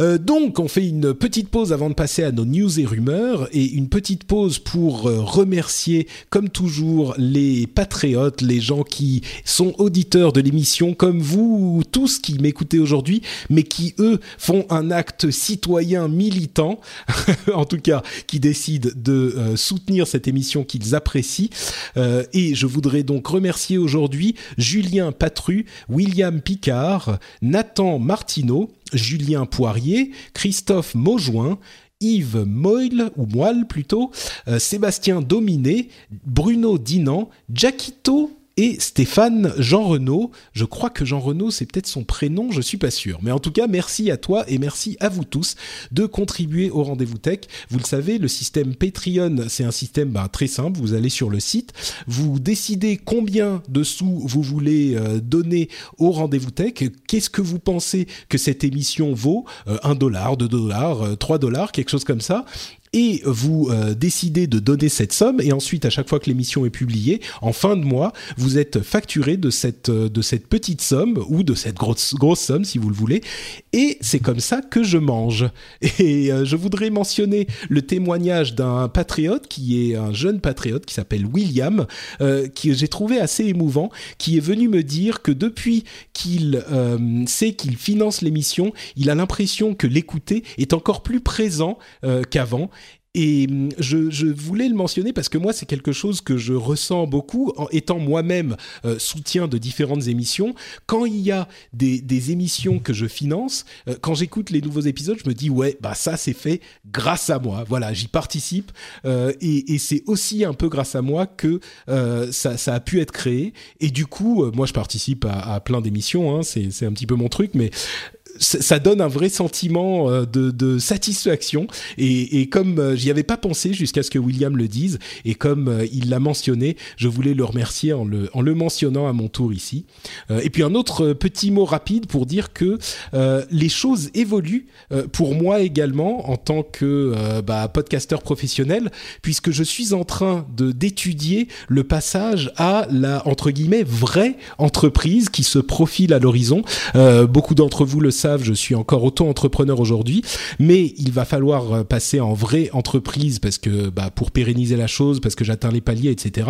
Speaker 1: Euh, donc, on fait une petite pause avant de passer à nos news et rumeurs et une petite pause pour euh, remercier, comme toujours, les patriotes, les gens qui sont auditeurs de l'émission, comme vous tous qui m'écoutez aujourd'hui, mais qui eux font un acte citoyen militant, en tout cas, qui décident de euh, soutenir cette émission qu'ils apprécient. Et je voudrais donc remercier aujourd'hui Julien Patru, William Picard, Nathan Martineau, Julien Poirier, Christophe Maujoin, Yves Moyle, ou Moelle plutôt, euh, Sébastien Dominé, Bruno Dinan, Jaquito et Stéphane Jean Renaud. Je crois que Jean Renaud, c'est peut-être son prénom, je suis pas sûr. Mais en tout cas, merci à toi et merci à vous tous de contribuer au rendez-vous tech. Vous le savez, le système Patreon, c'est un système bah, très simple. Vous allez sur le site, vous décidez combien de sous vous voulez euh, donner au rendez-vous tech. Qu'est-ce que vous pensez que cette émission vaut? Euh, 1 dollar, 2 dollars, euh, 3 dollars, quelque chose comme ça et vous euh, décidez de donner cette somme et ensuite à chaque fois que l'émission est publiée en fin de mois vous êtes facturé de cette euh, de cette petite somme ou de cette grosse grosse somme si vous le voulez. Et c'est comme ça que je mange. Et euh, je voudrais mentionner le témoignage d'un patriote qui est un jeune patriote qui s'appelle William euh, qui j'ai trouvé assez émouvant qui est venu me dire que depuis qu'il sait qu'il finance l'émission il a l'impression que l'écouter est encore plus présent qu'avant et hum, je, je voulais le mentionner parce que moi, c'est quelque chose que je ressens beaucoup en étant moi-même euh, soutien de différentes émissions. Quand il y a des, des émissions que je finance, euh, quand j'écoute les nouveaux épisodes, je me dis ouais, bah ça c'est fait grâce à moi. Voilà, j'y participe euh, et, et c'est aussi un peu grâce à moi que euh, ça, ça a pu être créé. Et du coup, euh, moi je participe à, à plein d'émissions. Hein, c'est c'est un petit peu mon truc, mais ça donne un vrai sentiment euh, de, de satisfaction et, et comme euh, j'y avais pas pensé jusqu'à ce que William le dise et comme euh, il l'a mentionné, je voulais le remercier en le, en le mentionnant à mon tour ici. Et puis un autre petit mot rapide pour dire que les choses évoluent pour moi également en tant que euh, bah, podcasteur professionnel puisque je suis en train de d'étudier le passage à la entre guillemets vraie entreprise qui se profile à l'horizon. Beaucoup d'entre vous le savent, je suis encore auto-entrepreneur aujourd'hui, mais il va falloir euh, passer en vraie entreprise parce que bah, pour pérenniser la chose, parce que j'atteins les paliers, etc.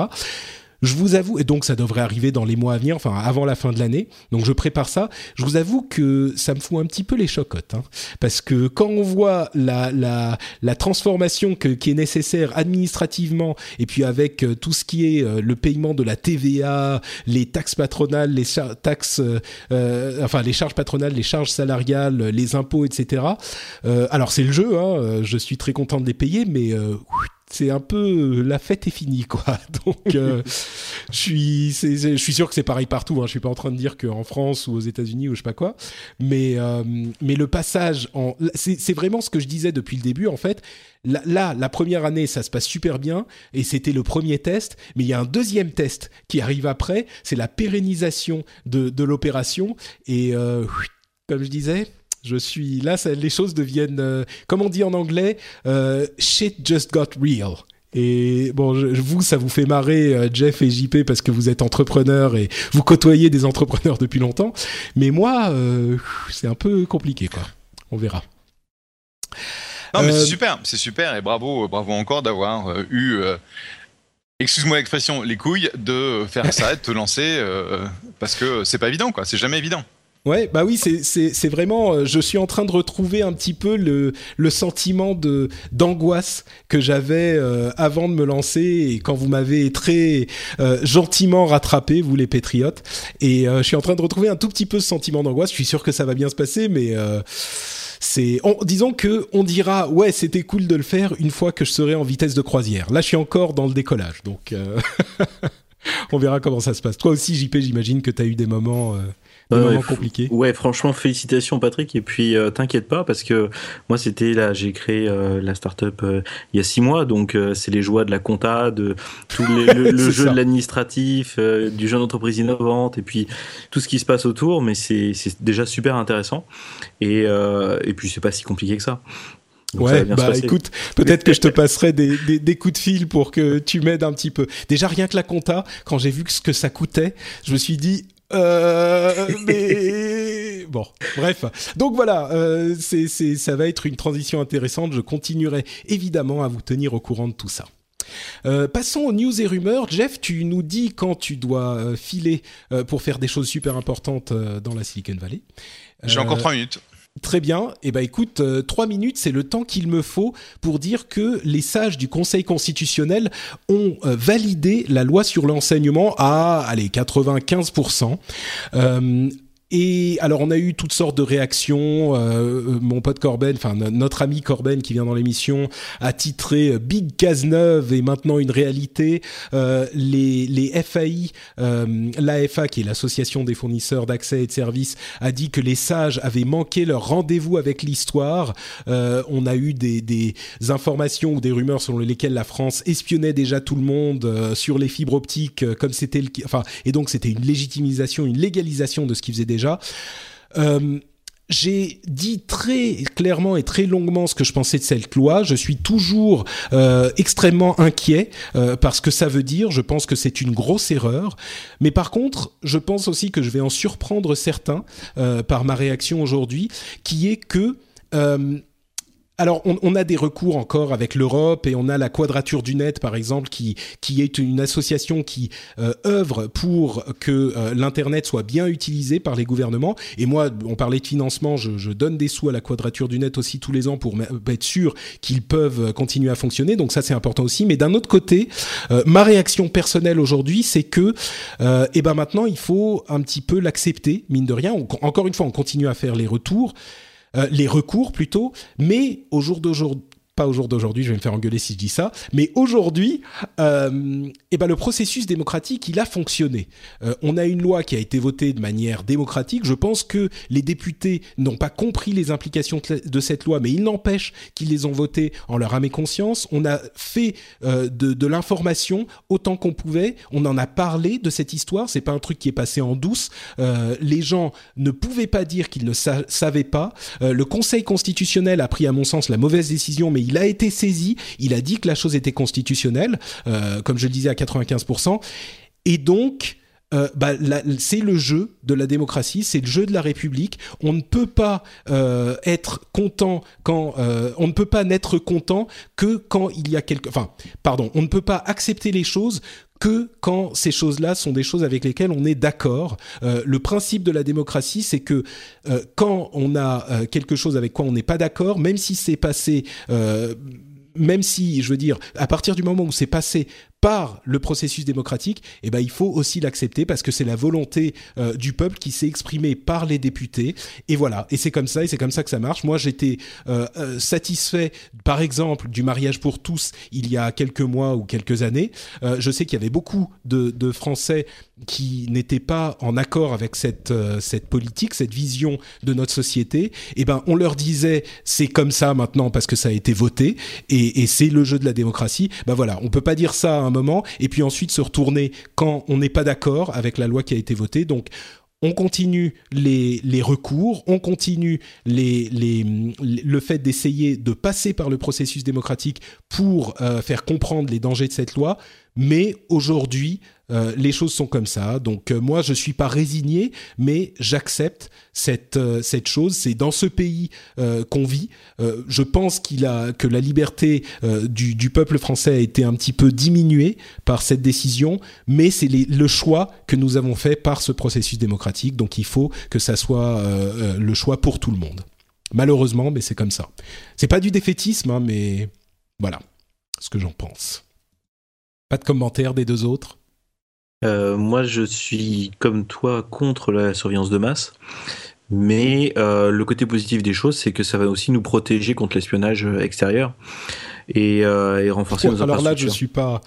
Speaker 1: je vous avoue, et donc ça devrait arriver dans les mois à venir, enfin avant la fin de l'année, donc je prépare ça, je vous avoue que ça me fout un petit peu les chocottes, hein, parce que quand on voit la, la, la transformation que, qui est nécessaire administrativement, et puis avec euh, tout ce qui est euh, le paiement de la TVA, les taxes patronales, les taxes, euh, enfin les charges patronales, les charges salariales, les impôts, etc. alors c'est le jeu, hein, je suis très content de les payer, mais c'est un peu la fête est finie quoi. Donc euh, je suis je suis sûr que c'est pareil partout. Hein. Je suis pas en train de dire qu'en France ou aux États-Unis ou je sais pas quoi, mais euh, mais le passage en c'est vraiment ce que je disais depuis le début en fait. Là, la première année, ça se passe super bien et c'était le premier test, mais il y a un deuxième test qui arrive après, c'est la pérennisation de, de l'opération et euh, comme je disais, je suis là, ça, les choses deviennent, euh, comme on dit en anglais, euh, shit just got real. Et bon, je, vous, ça vous fait marrer, euh, Jeff et JP, parce que vous êtes entrepreneurs et vous côtoyez des entrepreneurs depuis longtemps. Mais moi, c'est un peu compliqué, quoi. On verra.
Speaker 2: Non, mais c'est super, c'est super, et bravo, bravo encore d'avoir eu excuse-moi l'expression, les couilles de faire ça, de te lancer, parce que c'est pas évident, quoi. C'est jamais évident.
Speaker 1: Ouais, bah oui, c'est vraiment. Euh, je suis en train de retrouver un petit peu le, le sentiment de d'angoisse que j'avais euh, avant de me lancer et quand vous m'avez très euh, gentiment rattrapé, vous les patriotes. Et je suis en train de retrouver un tout petit peu ce sentiment d'angoisse. Je suis sûr que ça va bien se passer, mais c'est. Disons que on dira ouais, c'était cool de le faire une fois que je serai en vitesse de croisière. Là, je suis encore dans le décollage, donc on verra comment ça se passe. Toi aussi, JP, j'imagine que tu as eu des moments ouais, compliqué.
Speaker 3: Ouais, franchement, félicitations Patrick. Et puis, euh, t'inquiète pas parce que moi, c'était là, j'ai créé euh, la startup euh, il y a six mois, donc c'est les joies de la compta, de tout le, jeu de l'administratif, du jeune entreprise innovante, et puis tout ce qui se passe autour. Mais c'est déjà super intéressant. Et, et puis, c'est pas si compliqué que ça.
Speaker 1: ouais, bah écoute, peut-être que je te passerai des, des, des, coups de fil pour que tu m'aides un petit peu. Déjà, rien que la compta, quand j'ai vu ce que ça coûtait, je me suis dit, euh, mais bon, bref. Donc voilà, euh, c'est, c'est, ça va être une transition intéressante. Je continuerai évidemment à vous tenir au courant de tout ça. Euh, passons aux news et rumeurs. Jeff, tu nous dis quand tu dois euh, filer euh, pour faire des choses super importantes dans la Silicon Valley.
Speaker 2: J'ai encore trois minutes.
Speaker 1: Très bien. Eh ben, écoute, euh, trois minutes, c'est le temps qu'il me faut pour dire que les sages du Conseil constitutionnel ont euh, validé la loi sur l'enseignement à, allez, 95%. Et alors, on a eu toutes sortes de réactions. Euh, mon pote Corben, enfin notre ami Corben qui vient dans l'émission, a titré Big Cazeneuve est maintenant une réalité. Euh, les, les FAI, euh, l'AFA qui est l'association des fournisseurs d'accès et de services, a dit que les sages avaient manqué leur rendez-vous avec l'histoire. Euh, on a eu des, des, informations ou des rumeurs selon lesquelles la France espionnait déjà tout le monde euh, sur les fibres optiques, euh, comme c'était le, enfin, et donc c'était une légitimisation, une légalisation de ce qu'ils faisaient déjà euh, j'ai dit très clairement et très longuement ce que je pensais de cette loi. Je suis toujours euh, extrêmement inquiet euh, parce que ça veut dire, je pense que c'est une grosse erreur. Mais par contre, je pense aussi que je vais en surprendre certains par ma réaction aujourd'hui, qui est que alors, on, a des recours encore avec l'Europe et on a la Quadrature du Net, par exemple, qui, qui est une association qui euh, œuvre pour que euh, l'Internet soit bien utilisé par les gouvernements. Et moi, on parlait de financement, je, donne des sous à la Quadrature du Net aussi tous les ans pour être sûr qu'ils peuvent continuer à fonctionner. Donc ça, c'est important aussi. Mais d'un autre côté, euh, ma réaction personnelle aujourd'hui, c'est que, eh ben maintenant, il faut un petit peu l'accepter, mine de rien. encore une fois, on continue à faire les retours. Euh, les recours plutôt, mais au jour d'aujourd'hui, au jour d'aujourd'hui, je vais me faire engueuler si je dis ça, mais aujourd'hui, euh, eh ben le processus démocratique, il a fonctionné. Euh, on a une loi qui a été votée de manière démocratique. Je pense que les députés n'ont pas compris les implications de cette loi, mais il n'empêche qu'ils les ont votées en leur âme et conscience. On a fait euh, de, l'information autant qu'on pouvait. On en a parlé de cette histoire. C'est pas un truc qui est passé en douce. Euh, les gens ne pouvaient pas dire qu'ils ne savaient pas. Le Conseil constitutionnel a pris, à mon sens, la mauvaise décision, mais il a été saisi, il a dit que la chose était constitutionnelle, euh, comme je le disais à 95%, et donc euh, bah, c'est le jeu de la démocratie, c'est le jeu de la République. On ne peut pas euh, être content quand euh, on ne peut pas n'être content que quand il y a quelque, enfin, pardon, on ne peut pas accepter les choses que quand ces choses-là sont des choses avec lesquelles on est d'accord. Euh, le principe de la démocratie, c'est que euh, quand on a euh, quelque chose avec quoi on n'est pas d'accord, même si c'est passé même si, je veux dire, à partir du moment où c'est passé par le processus démocratique, eh ben, il faut aussi l'accepter parce que c'est la volonté euh, du peuple qui s'est exprimée par les députés. Et voilà, et c'est comme ça, et c'est comme ça que ça marche. Moi, j'étais euh, euh, satisfait, par exemple, du mariage pour tous il y a quelques mois ou quelques années. je sais qu'il y avait beaucoup de, Français qui n'étaient pas en accord avec cette cette politique, cette vision de notre société. Eh ben, on leur disait c'est comme ça maintenant parce que ça a été voté et, et c'est le jeu de la démocratie. Ben voilà, on peut pas dire ça moment, et puis ensuite se retourner quand on n'est pas d'accord avec la loi qui a été votée. Donc on continue les, les, recours, on continue les, les, le fait d'essayer de passer par le processus démocratique pour euh, faire comprendre les dangers de cette loi, mais aujourd'hui, euh, les choses sont comme ça. Donc euh, moi, je suis pas résigné, mais j'accepte cette euh, cette chose. C'est dans ce pays qu'on vit. je pense qu'il a que la liberté du, du, peuple français a été un petit peu diminuée par cette décision, mais c'est le choix que nous avons fait par ce processus démocratique. Donc il faut que ça soit le choix pour tout le monde. Malheureusement, mais c'est comme ça. C'est pas du défaitisme, hein, mais voilà ce que j'en pense. Pas de commentaires des deux autres?
Speaker 3: Euh, moi, je suis comme toi contre la surveillance de masse. Mais euh, le côté positif des choses, c'est que ça va aussi nous protéger contre l'espionnage extérieur et, euh, et renforcer nos
Speaker 1: Alors là, je suis pas.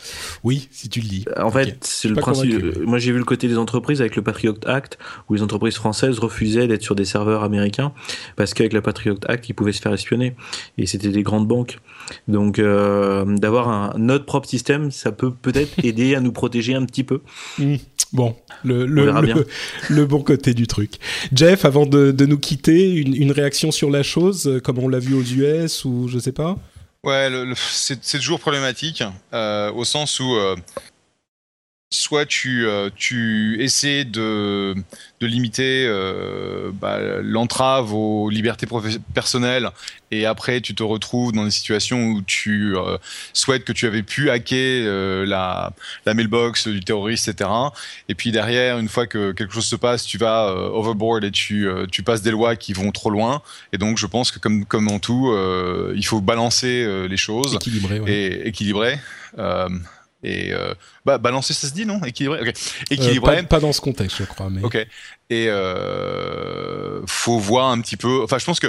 Speaker 1: Oui, si tu le dis.
Speaker 3: En fait, c'est le principe. Moi, j'ai vu le côté des entreprises avec le Patriot Act, où les entreprises françaises refusaient d'être sur des serveurs américains parce qu'avec le Patriot Act, ils pouvaient se faire espionner. Et c'était des grandes banques. Donc, euh, d'avoir un notre propre système, ça peut peut-être aider à nous protéger un petit peu.
Speaker 1: Mmh. Bon, le, le, le, bon côté du truc. Jeff, avant de, de nous quitter, une, une, réaction sur la chose, euh, comme on l'a vu aux US ou je sais pas?
Speaker 2: Ouais, c'est toujours problématique, euh, au sens où euh, soit tu, euh, tu essaies de, de limiter euh, bah, l'entrave aux libertés personnelles et après tu te retrouves dans des situations où tu euh, souhaites que tu avais pu hacker la, la mailbox du terroriste, etc. Et puis derrière, une fois que quelque chose se passe, tu vas overboard et tu, tu passes des lois qui vont trop loin. Et donc je pense que comme, comme en tout, il faut balancer les choses
Speaker 1: équilibrer,
Speaker 2: et équilibrer et euh, bah, balancer ça se dit non? Équilibré?
Speaker 1: Okay. équilibré. Euh, pas, dans ce contexte je crois mais
Speaker 2: ok. Et euh, faut voir un petit peu. Enfin je pense que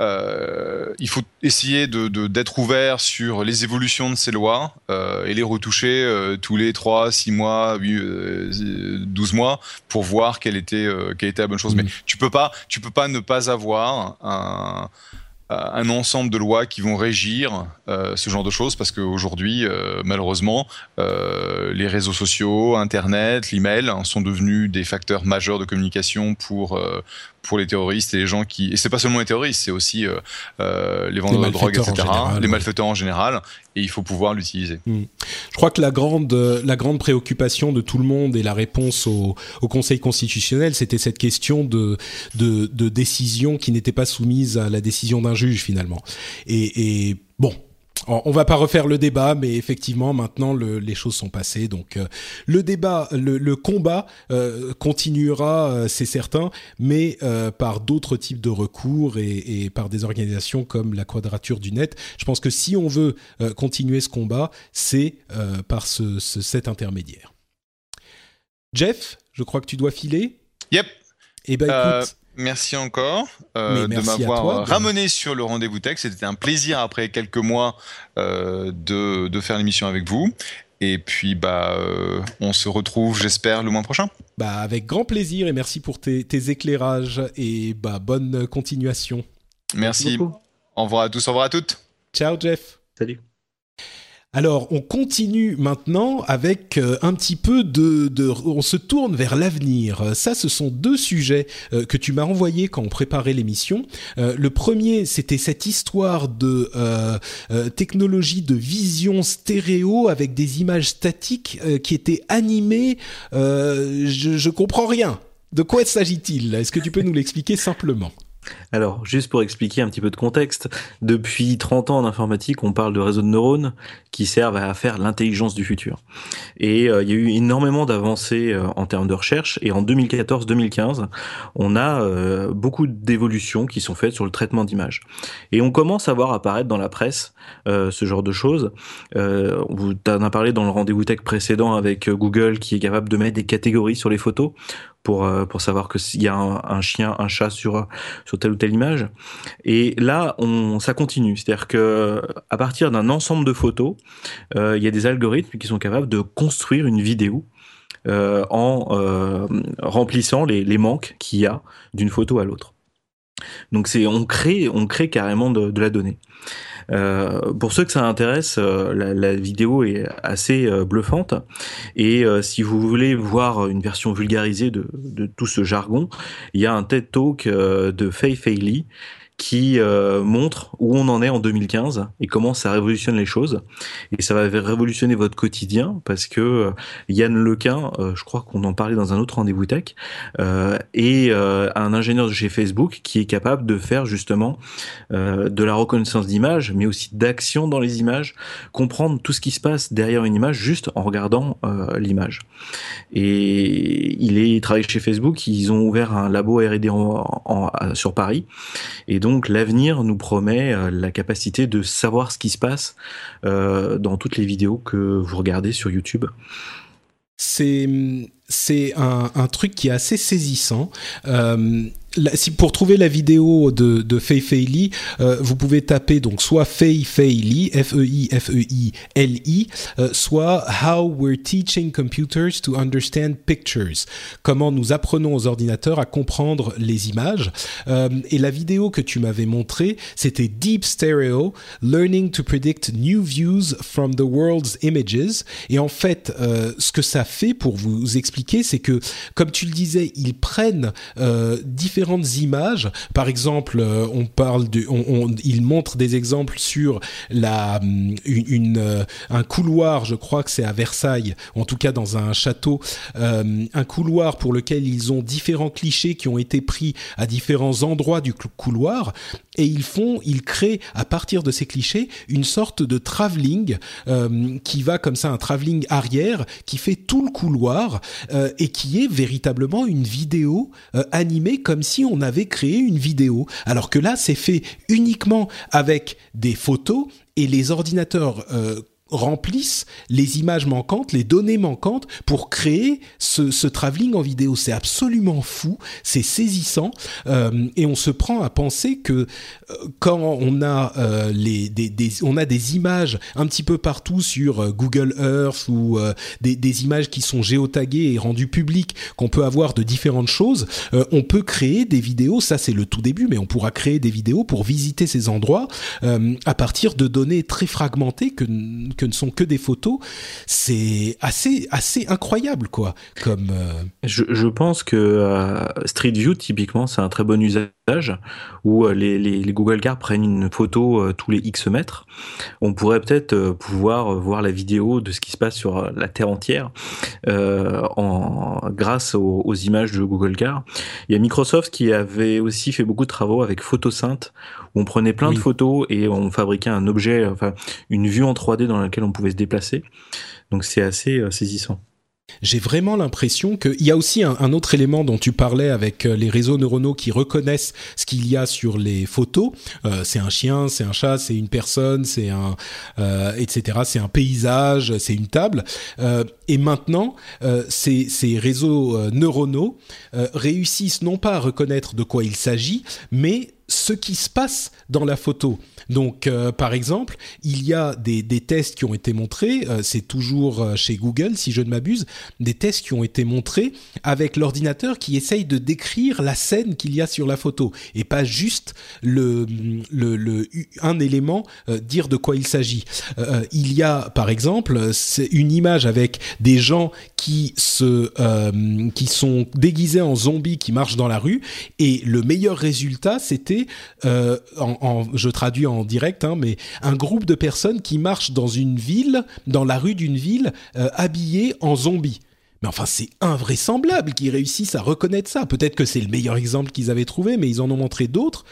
Speaker 2: euh, il faut essayer de d'être ouvert sur les évolutions de ces lois euh, et les retoucher tous les 3 6 mois 8, 12 mois pour voir quelle était quelle était la bonne chose. Mm. mais tu peux pas tu peux pas ne pas avoir un un ensemble de lois qui vont régir euh, ce genre de choses parce qu'aujourd'hui, euh, malheureusement, euh, les réseaux sociaux, Internet, l'email hein, sont devenus des facteurs majeurs de communication pour euh, pour les terroristes et les gens qui et c'est pas seulement les terroristes, c'est aussi les vendeurs de drogue, etc. les malfaiteurs en général et il faut pouvoir l'utiliser.
Speaker 1: Hmm. Je crois que la grande la grande préoccupation de tout le monde et la réponse au, au Conseil constitutionnel, c'était cette question de de, de décision qui n'était pas soumise à la décision d'un juge finalement. Et, et bon, on va pas refaire le débat, mais effectivement, maintenant le, les choses sont passées. Donc euh, le débat, le, combat euh, continuera, euh, c'est certain, mais par d'autres types de recours et, et, par des organisations comme la Quadrature du Net. Je pense que si on veut continuer ce combat, c'est par ce, ce, cet intermédiaire. Jeff, je crois que tu dois filer.
Speaker 2: Yep.
Speaker 1: Eh ben écoute.
Speaker 2: Merci encore euh, de m'avoir ramené sur le rendez-vous tech. C'était un plaisir après quelques mois euh, de, de, faire l'émission avec vous. Et puis, bah, euh, on se retrouve, j'espère, le mois prochain.
Speaker 1: Bah, avec grand plaisir et merci pour tes, tes éclairages et bah, bonne continuation.
Speaker 2: Merci. merci au revoir à tous, au revoir à toutes.
Speaker 1: Ciao, Jeff.
Speaker 3: Salut.
Speaker 1: Alors, on continue maintenant avec euh, un petit peu de, On se tourne vers l'avenir. Ça, ce sont deux sujets euh, que tu m'as envoyés quand on préparait l'émission. Euh, le premier, c'était cette histoire de technologie de vision stéréo avec des images statiques qui étaient animées. je, je comprends rien. De quoi s'agit-il? Est-ce que tu peux nous l'expliquer simplement?
Speaker 3: Alors, juste pour expliquer un petit peu de contexte, depuis 30 ans en informatique, on parle de réseaux de neurones qui servent à faire l'intelligence du futur. Et euh, il y a eu énormément d'avancées euh, en termes de recherche. Et en 2014-2015, on a euh, beaucoup d'évolutions qui sont faites sur le traitement d'images. Et on commence à voir apparaître dans la presse ce genre de choses. vous en a parlé dans le rendez-vous tech précédent avec Google qui est capable de mettre des catégories sur les photos pour euh, pour savoir que s'il y a un, chien, un chat sur sur telle ou telle image. Et là, ça continue, c'est-à-dire que à partir d'un ensemble de photos, euh, il y a des algorithmes qui sont capables de construire une vidéo euh, en remplissant les, les manques qu'il y a d'une photo à l'autre. Donc c'est on crée on crée carrément de la donnée. Euh, pour ceux que ça intéresse, euh, la, vidéo est assez euh, bluffante. Et si vous voulez voir une version vulgarisée de, tout ce jargon, il y a un TED Talk de Faye Failey qui euh, montre où on en est en 2015 et comment ça révolutionne les choses. Et ça va révolutionner votre quotidien parce que euh, Yann Lequin, euh, je crois qu'on en parlait dans un autre rendez-vous tech, est un ingénieur de chez Facebook qui est capable de faire justement de la reconnaissance d'images, mais aussi d'action dans les images, comprendre tout ce qui se passe derrière une image juste en regardant l'image. Et il est il travaille chez Facebook, ils ont ouvert un labo R&D sur Paris l'avenir nous promet euh, la capacité de savoir ce qui se passe euh, dans toutes les vidéos que vous regardez sur YouTube.
Speaker 1: C'est un, truc qui est assez saisissant. Euh, pour trouver la vidéo de, Fei Fei Li, euh, vous pouvez taper donc soit Fei Fei Li, F-E-I-F-E-I-L-I, euh, soit How We're Teaching Computers to Understand Pictures, comment nous apprenons aux ordinateurs à comprendre les images. Euh, et la vidéo que tu m'avais montrée, c'était Deep Stereo, Learning to Predict New Views from the World's Images. Et en fait, ce que ça fait pour vous expliquer c'est que, comme tu le disais, ils prennent euh, images. Par exemple, euh, on parle de, on, ils montrent des exemples sur la hum, une, euh, un couloir. Je crois que c'est à Versailles, en tout cas dans un château, un couloir pour lequel ils ont différents clichés qui ont été pris à différents endroits du couloir et ils font, ils créent à partir de ces clichés une sorte de travelling qui va comme ça, un travelling arrière qui fait tout le couloir euh, et qui est véritablement une vidéo euh, animée comme si on avait créé une vidéo. Alors que là, c'est fait uniquement avec des photos et les ordinateurs euh, remplissent les images manquantes, les données manquantes pour créer ce, ce travelling en vidéo. C'est absolument fou, c'est saisissant euh, et on se prend à penser que euh, quand on a euh, les des, des, on a des images un petit peu partout sur euh, Google Earth ou euh, des, des, images qui sont géotaguées et rendues publiques qu'on peut avoir de différentes choses, on peut créer des vidéos. Ça c'est le tout début, mais on pourra créer des vidéos pour visiter ces endroits à partir de données très fragmentées que que ne sont que des photos, c'est assez assez incroyable quoi. Comme euh,
Speaker 3: je, pense que euh, Street View typiquement c'est un très bon usage où euh, les, les, les, Google Cars prennent une photo tous les X mètres. On pourrait peut-être pouvoir voir la vidéo de ce qui se passe sur la Terre entière en grâce aux, aux, images de Google Car. Il y a Microsoft qui avait aussi fait beaucoup de travaux avec Photosynth où on prenait plein de photos et on fabriquait un objet, enfin une vue en 3D dans laquelle on pouvait se déplacer. Donc c'est assez euh, saisissant.
Speaker 1: J'ai vraiment l'impression qu'il y a aussi un, autre élément dont tu parlais avec euh, les réseaux neuronaux qui reconnaissent ce qu'il y a sur les photos. Euh, c'est un chien, c'est un chat, c'est une personne, c'est un, euh, etc. C'est un paysage, c'est une table. Euh, et maintenant, ces, ces, réseaux neuronaux réussissent non pas à reconnaître de quoi il s'agit, mais ce qui se passe dans la photo. Donc, euh, par exemple, il y a des, tests qui ont été montrés, euh, c'est toujours euh, chez Google, si je ne m'abuse, des tests qui ont été montrés avec l'ordinateur qui essaye de décrire la scène qu'il y a sur la photo et pas juste le, un élément, dire de quoi il s'agit. il y a, par exemple, une image avec des gens qui se, qui sont déguisés en zombies qui marchent dans la rue et le meilleur résultat, c'était, en, en, je traduis en direct, hein, mais un groupe de personnes qui marchent dans une ville, dans la rue d'une ville, euh, habillées en zombies. Mais enfin, c'est invraisemblable qu'ils réussissent à reconnaître ça. Peut-être que c'est le meilleur exemple qu'ils avaient trouvé, mais ils en ont montré d'autres.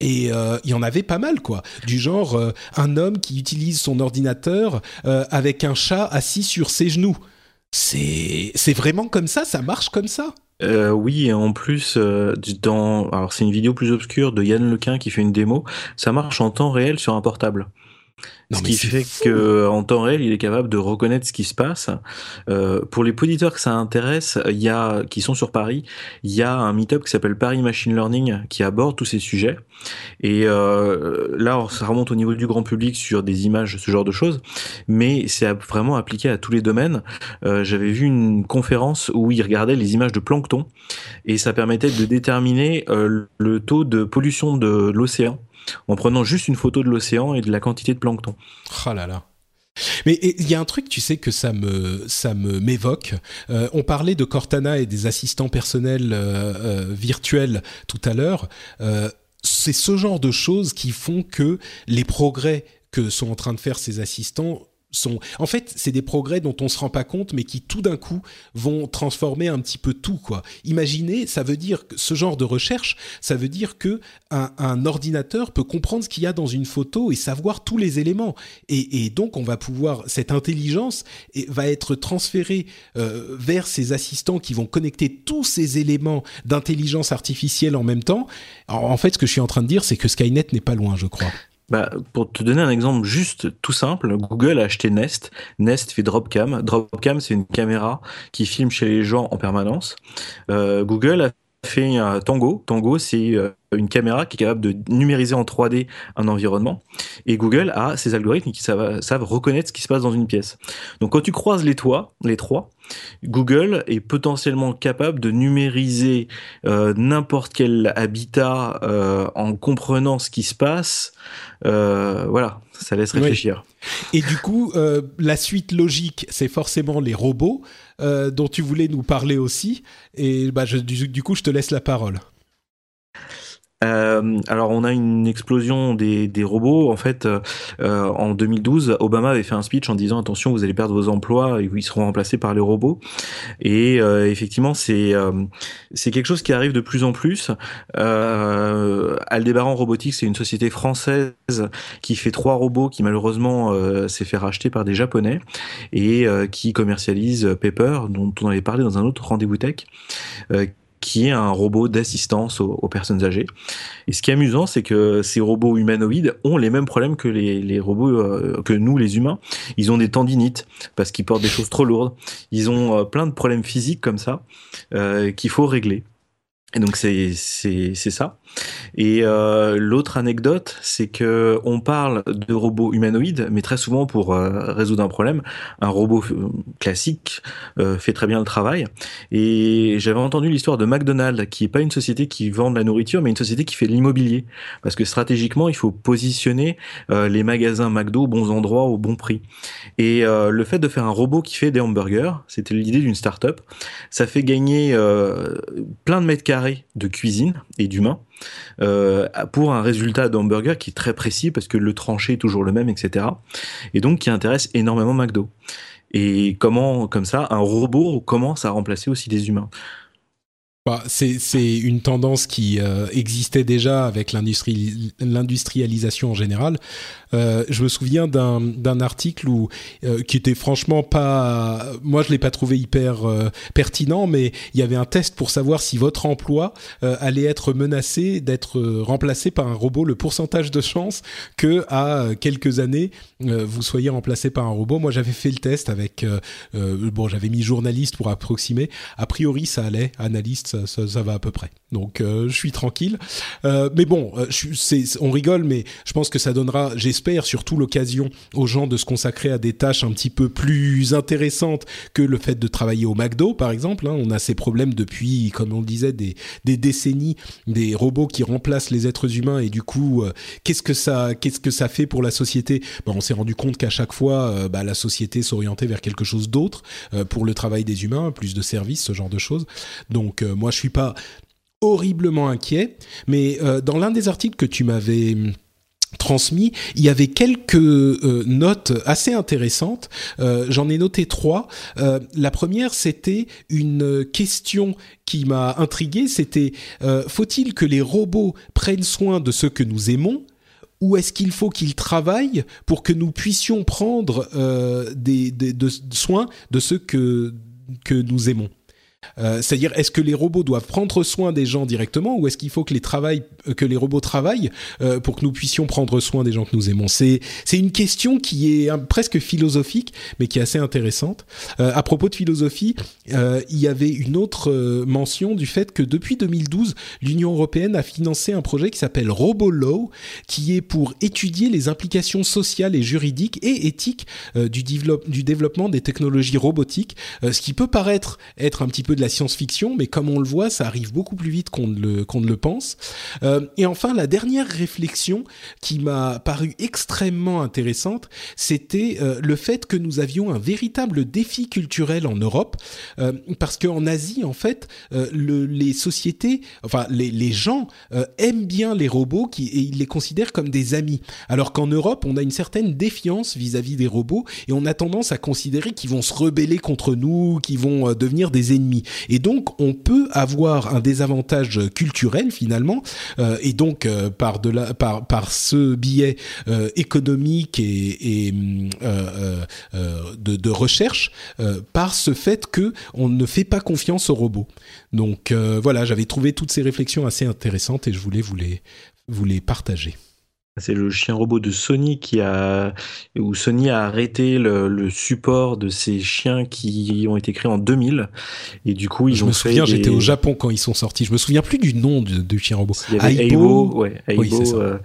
Speaker 1: Et euh, il y en avait pas mal, quoi. Du genre, euh, un homme qui utilise son ordinateur avec un chat assis sur ses genoux. C'est vraiment comme ça, ça marche comme ça?
Speaker 3: Euh, oui, et en plus, euh, dans, alors c'est une vidéo plus obscure de Yann Lequin qui fait une démo. Ça marche en temps réel sur un portable ce qui fait que en temps réel, il est capable de reconnaître ce qui se passe. Euh, pour les auditeurs que ça intéresse, il y a qui sont sur Paris, il y a un meet-up qui s'appelle Paris Machine Learning qui aborde tous ces sujets. Et euh, là, ça remonte au niveau du grand public sur des images, ce genre de choses, mais c'est vraiment appliqué à tous les domaines. Euh, J'avais vu une conférence où ils regardaient les images de plancton et ça permettait de déterminer le taux de pollution de l'océan en prenant juste une photo de l'océan et de la quantité de plancton.
Speaker 1: Oh là là. Mais il y a un truc, tu sais, que ça me ça me m'évoque. Euh, on parlait de Cortana et des assistants personnels euh, euh, virtuels tout à l'heure. c'est ce genre de choses qui font que les progrès que sont en train de faire ces assistants En fait, c'est des progrès dont on se rend pas compte, mais qui tout d'un coup vont transformer un petit peu tout, quoi. Imaginez, ça veut dire que ce genre de recherche, ça veut dire que un, ordinateur peut comprendre ce qu'il y a dans une photo et savoir tous les éléments. Et, donc, on va pouvoir cette intelligence va être transférée euh, vers ces assistants qui vont connecter tous ces éléments d'intelligence artificielle en même temps. en fait, ce que je suis en train de dire, c'est que Skynet n'est pas loin, je crois.
Speaker 3: Bah, pour te donner un exemple juste tout simple, Google a acheté Nest. Nest fait Dropcam. Dropcam, c'est une caméra qui filme chez les gens en permanence. Euh, Google a fait Tango. Tango, c'est euh, une caméra qui est capable de numériser en 3D un environnement. Et Google a ses algorithmes qui savent, savent reconnaître ce qui se passe dans une pièce. Donc quand tu croises les toits, les trois, Google est potentiellement capable de numériser euh, n'importe quel habitat euh, en comprenant ce qui se passe. Euh, voilà, ça laisse réfléchir.
Speaker 1: Et du coup, la suite logique, c'est forcément les robots dont tu voulais nous parler aussi. Et bah, du coup, je te laisse la parole.
Speaker 3: Euh, alors on a une explosion des, des robots. En fait, euh, en 2012, Obama avait fait un speech en disant attention, vous allez perdre vos emplois et ils seront remplacés par les robots. Et euh, effectivement, c'est euh, c'est quelque chose qui arrive de plus en plus. Aldebaran Robotics, c'est une société française qui fait trois robots qui malheureusement s'est fait racheter par des Japonais et qui commercialise Pepper, dont on avait parlé dans un autre rendez-vous tech qui est un robot d'assistance aux, personnes âgées. Et ce qui est amusant, c'est que ces robots humanoïdes ont les mêmes problèmes que les, robots euh, que nous, les humains. Ils ont des tendinites parce qu'ils portent des choses trop lourdes. Ils ont euh, plein de problèmes physiques comme ça euh, qu'il faut régler. Et donc c'est c'est c'est ça. Et euh, l'autre anecdote, c'est que on parle de robots humanoïdes, mais très souvent pour euh, résoudre un problème, un robot euh, classique fait très bien le travail. Et j'avais entendu l'histoire de McDonald's, qui est pas une société qui vend de la nourriture, mais une société qui fait de l'immobilier, parce que stratégiquement, il faut positionner les magasins McDo aux bons endroits, au bon prix. Et le fait de faire un robot qui fait des hamburgers, c'était l'idée d'une start-up, ça fait gagner plein de mètres carrés de cuisine et d'humains euh, pour un résultat d'hamburger qui est très précis parce que le tranché est toujours le même, etc. Et donc qui intéresse énormément McDo. Et comment, comme ça, un robot commence à remplacer aussi des humains.
Speaker 1: Bah, c'est une tendance qui euh, existait déjà avec l'industrialisation en général. Euh, je me souviens d'un article où euh, qui était franchement pas, moi je l'ai pas trouvé hyper pertinent, mais il y avait un test pour savoir si votre emploi allait être menacé d'être remplacé par un robot, le pourcentage de chance que à quelques années vous soyez remplacé par un robot. Moi j'avais fait le test avec, bon j'avais mis journaliste pour approximer. A priori ça allait, analyste ça, va à peu près. Donc euh, je suis tranquille. Euh, mais bon, euh, on rigole, mais je pense que ça donnera, j'espère, surtout l'occasion aux gens de se consacrer à des tâches un petit peu plus intéressantes que le fait de travailler au McDo, par exemple. Hein. On a ces problèmes depuis, comme on le disait, des, décennies, des robots qui remplacent les êtres humains et du coup, qu'est-ce que ça, qu'est-ce que ça fait pour la société? Ben, On s'est rendu compte qu'à chaque fois, bah, la société s'orientait vers quelque chose d'autre pour le travail des humains, plus de services, ce genre de choses. Donc moi, je suis pas horriblement inquiet, mais euh, dans l'un des articles que tu m'avais hum, transmis, il y avait quelques euh, notes assez intéressantes. Euh, J'en ai noté trois. La première, c'était une question qui m'a intrigué. C'était faut-il que les robots prennent soin de ceux que nous aimons ou est-ce qu'il faut qu'ils travaillent pour que nous puissions prendre des de ceux que que nous aimons? Euh, c'est-à-dire, est-ce que les robots doivent prendre soin des gens directement ou est-ce qu'il faut que les, euh, robots travaillent euh, pour que nous puissions prendre soin des gens que nous aimons? C'est une question qui est presque philosophique, mais qui est assez intéressante. à propos de philosophie, il y avait une autre mention du fait que depuis 2012, l'Union européenne a financé un projet qui s'appelle RoboLaw, qui est pour étudier les implications sociales et juridiques et éthiques du, du développement des technologies robotiques, ce qui peut paraître être un petit peu de la science-fiction, mais comme on le voit, ça arrive beaucoup plus vite qu'on ne le, qu'on ne le pense. Euh, et enfin, la dernière réflexion qui m'a paru extrêmement intéressante, c'était euh, le fait que nous avions un véritable défi culturel en Europe, euh, parce qu'en Asie, en fait, le, les sociétés, enfin les, gens aiment bien les robots et ils les considèrent comme des amis, alors qu'en Europe, on a une certaine défiance vis-à-vis des robots et on a tendance à considérer qu'ils vont se rebeller contre nous, qu'ils vont devenir des ennemis. Et donc, on peut avoir un désavantage culturel finalement, euh, et donc euh, par de par ce biais euh, économique et, de, de, recherche, par ce fait que on ne fait pas confiance aux robots. Donc voilà, j'avais trouvé toutes ces réflexions assez intéressantes et je voulais vous les vous les partager.
Speaker 3: C'est le chien robot de Sony qui a où Sony a arrêté le, le, support de ces chiens qui ont été créés en 2000 et du coup ils
Speaker 1: je
Speaker 3: ont
Speaker 1: me souviens j'étais au Japon quand ils sont sortis. Je me souviens plus du nom du, du chien robot.
Speaker 3: Il y avait Aibo, Aibo ouais Aibo, oui, euh,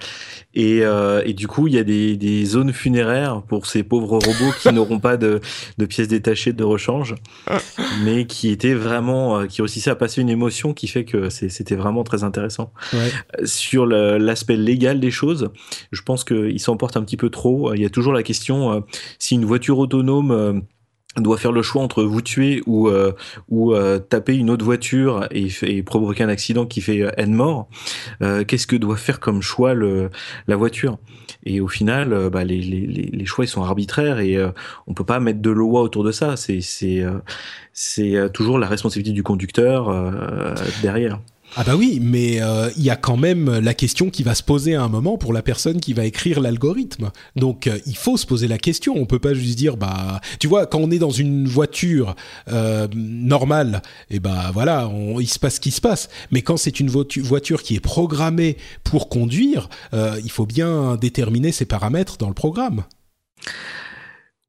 Speaker 3: et, euh, et, du coup, il y a des, des, zones funéraires pour ces pauvres robots qui n'auront pas de, de, pièces détachées de rechange, mais qui étaient vraiment, euh, qui réussissaient à passer une émotion qui fait que c'était vraiment très intéressant.
Speaker 1: Ouais.
Speaker 3: Sur l'aspect légal des choses, je pense qu'ils s'emportent un petit peu trop. Il y a toujours la question euh, si une voiture autonome euh, doit faire le choix entre vous tuer ou euh, ou euh, taper une autre voiture et, provoquer un accident qui fait euh, N morts, euh, qu'est-ce que doit faire comme choix le la voiture? Et au final, bah, les, les, les choix ils sont arbitraires et on peut pas mettre de loi autour de ça. C'est c'est c'est toujours la responsabilité du conducteur derrière.
Speaker 1: Ah bah oui, mais il euh, y a quand même la question qui va se poser à un moment pour la personne qui va écrire l'algorithme. Donc euh, il faut se poser la question. On peut pas juste dire bah tu vois quand on est dans une voiture euh, normale, et bah voilà, il se passe ce qui se passe. Mais quand c'est une voiture, voiture qui est programmée pour conduire, euh, il faut bien déterminer ses paramètres dans le programme.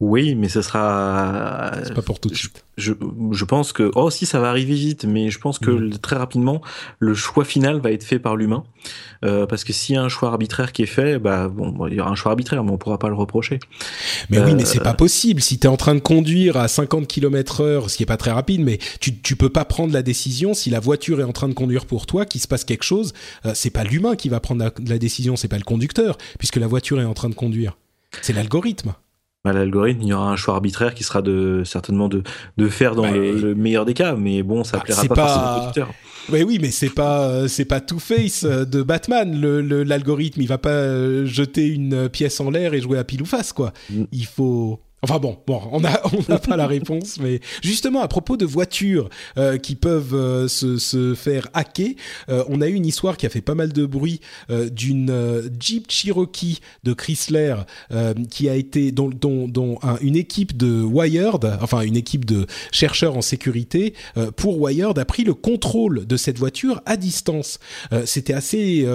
Speaker 3: Oui, mais ce sera.
Speaker 1: C'est pas pour tout de suite.
Speaker 3: Je, je pense que oh si ça va arriver vite, mais je pense que mmh. très rapidement le choix final va être fait par l'humain, euh, parce que s'il y a un choix arbitraire qui est fait, bah bon, il y aura un choix arbitraire, mais on pourra pas le reprocher.
Speaker 1: Mais euh, oui, mais c'est pas possible. Si tu es en train de conduire à 50 km/h, ce qui est pas très rapide, mais tu tu peux pas prendre la décision si la voiture est en train de conduire pour toi, qu'il se passe quelque chose, euh, c'est pas l'humain qui va prendre la, la décision, c'est pas le conducteur, puisque la voiture est en train de conduire. C'est l'algorithme
Speaker 3: à l'algorithme, il y aura un choix arbitraire qui sera de certainement de, de faire dans bah, le, le, meilleur des cas, mais bon, ça bah, plaira pas, pas forcément au producteur.
Speaker 1: Oui, oui, mais c'est pas c'est pas Two Face de Batman. Le l'algorithme, il va pas jeter une pièce en l'air et jouer à pile ou face, quoi. Mm. Il faut Enfin bon, bon, on n'a on pas la réponse, mais justement à propos de voitures euh, qui peuvent euh, se, se, faire hacker, euh, on a eu une histoire qui a fait pas mal de bruit d'une Jeep Cherokee de Chrysler qui a été dont, dont, dont un, une équipe de Wired, enfin une équipe de chercheurs en sécurité pour Wired a pris le contrôle de cette voiture à distance. C'était assez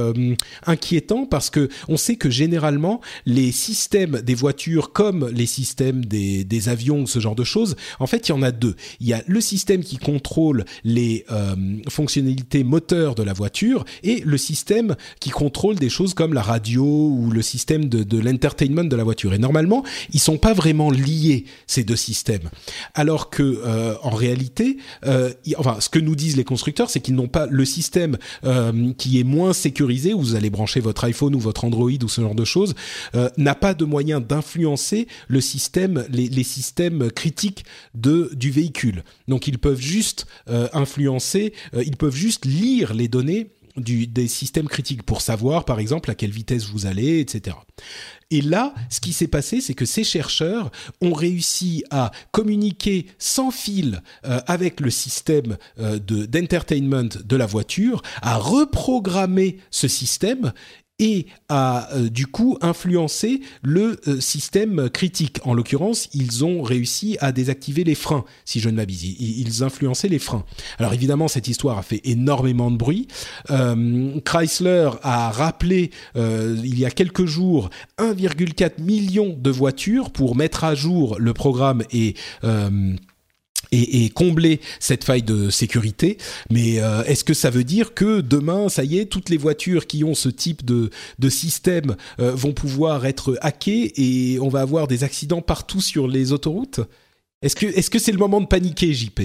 Speaker 1: inquiétant parce que on sait que généralement les systèmes des voitures comme les systèmes des, des avions, ce genre de choses. En fait, il y en a deux. Il y a le système qui contrôle les euh, fonctionnalités moteurs de la voiture et le système qui contrôle des choses comme la radio ou le système de, l'entertainment de la voiture. Et normalement, ils sont pas vraiment liés ces deux systèmes. Alors que euh, en réalité, euh, enfin, ce que nous disent les constructeurs, c'est qu'ils n'ont pas le système qui est moins sécurisé où vous allez brancher votre iPhone ou votre Android ou ce genre de choses n'a pas de moyen d'influencer le système, les, systèmes critiques de du véhicule. Donc ils peuvent juste euh, influencer, euh, ils peuvent juste lire les données du, des systèmes critiques pour savoir, par exemple, à quelle vitesse vous allez, etc. Et là, ce qui s'est passé, c'est que ces chercheurs ont réussi à communiquer sans fil euh, avec le système de d'entertainment de la voiture, à reprogrammer ce système et a euh, du coup influencé le euh, système critique. En l'occurrence, ils ont réussi à désactiver les freins, si je ne m'abuse. Ils, influençaient les freins. Alors évidemment, cette histoire a fait énormément de bruit. Euh, Chrysler a rappelé il y a quelques jours 1,4 million de voitures pour mettre à jour le programme et et, et, combler cette faille de sécurité. Mais euh, est-ce que ça veut dire que demain, ça y est, toutes les voitures qui ont ce type de, de système euh, vont pouvoir être hackées et on va avoir des accidents partout sur les autoroutes? Est-ce que est-ce que c'est le moment de paniquer, JP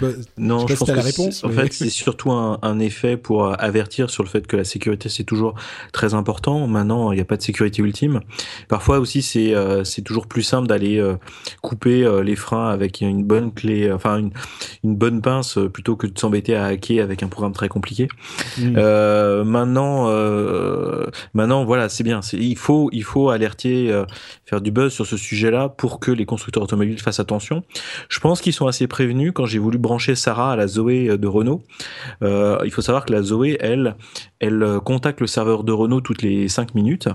Speaker 3: bah, non, je, je pense que la réponse. En fait, c'est surtout un, un, effet pour avertir sur le fait que la sécurité c'est toujours très important. Maintenant, il n'y a pas de sécurité ultime. Parfois aussi, c'est euh, c'est toujours plus simple d'aller euh, couper euh, les freins avec une bonne clé, enfin une, une bonne pince, euh, plutôt que de s'embêter à hacker avec un programme très compliqué. Mmh. maintenant, euh, maintenant, voilà, c'est bien. Il faut il faut alerter, faire du buzz sur ce sujet-là pour que les constructeurs automobiles fassent attention. Je pense qu'ils sont assez prévenus quand j'ai voulu brancher Sarah à la Zoé de Renault. Euh, il faut savoir que la Zoé, elle, elle contacte le serveur de Renault toutes les 5 minutes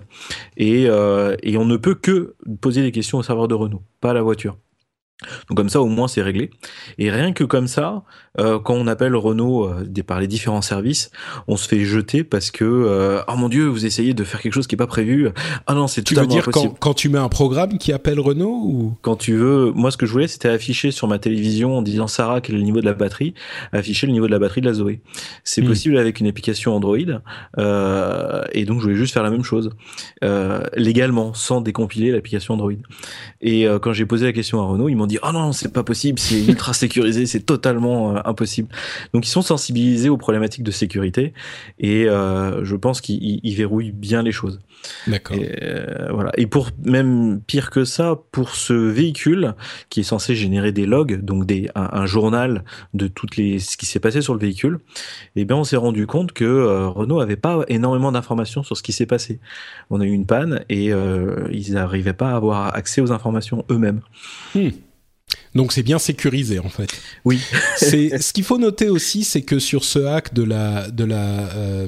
Speaker 3: et, euh, et on ne peut que poser des questions au serveur de Renault, pas à la voiture. Donc comme ça, au moins, c'est réglé. Et rien que comme ça, euh, quand on appelle Renault euh, par les différents services, on se fait jeter parce que euh, oh mon dieu, vous essayez de faire quelque chose qui est pas prévu. Ah non, c'est
Speaker 1: tu veux dire. Quand, quand, tu mets un programme qui appelle Renault ou?
Speaker 3: Quand tu veux, moi ce que je voulais, c'était afficher sur ma télévision en disant Sarah quel est le niveau de la batterie, afficher le niveau de la batterie de la Zoé. C'est mmh. possible avec une application Android euh, et donc je voulais juste faire la même chose légalement sans décompiler l'application Android. Et quand j'ai posé la question à Renault, ils m'ont dit oh non c'est pas possible c'est ultra sécurisé c'est totalement euh, impossible. Donc ils sont sensibilisés aux problématiques de sécurité et euh, je pense qu'ils verrouillent bien les choses.
Speaker 1: D'accord.
Speaker 3: Euh, voilà. Et pour même pire que ça pour ce véhicule qui est censé générer des logs donc des un, un journal de toutes les ce qui s'est passé sur le véhicule et eh bien on s'est rendu compte que Renault avait pas énormément d'informations sur ce qui s'est passé. On a eu une panne et ils n'arrivaient pas à avoir accès aux informations eux-mêmes.
Speaker 1: Hmm. Donc c'est bien sécurisé en fait.
Speaker 3: Oui.
Speaker 1: c'est ce qu'il faut noter aussi, c'est que sur ce hack de la de la euh,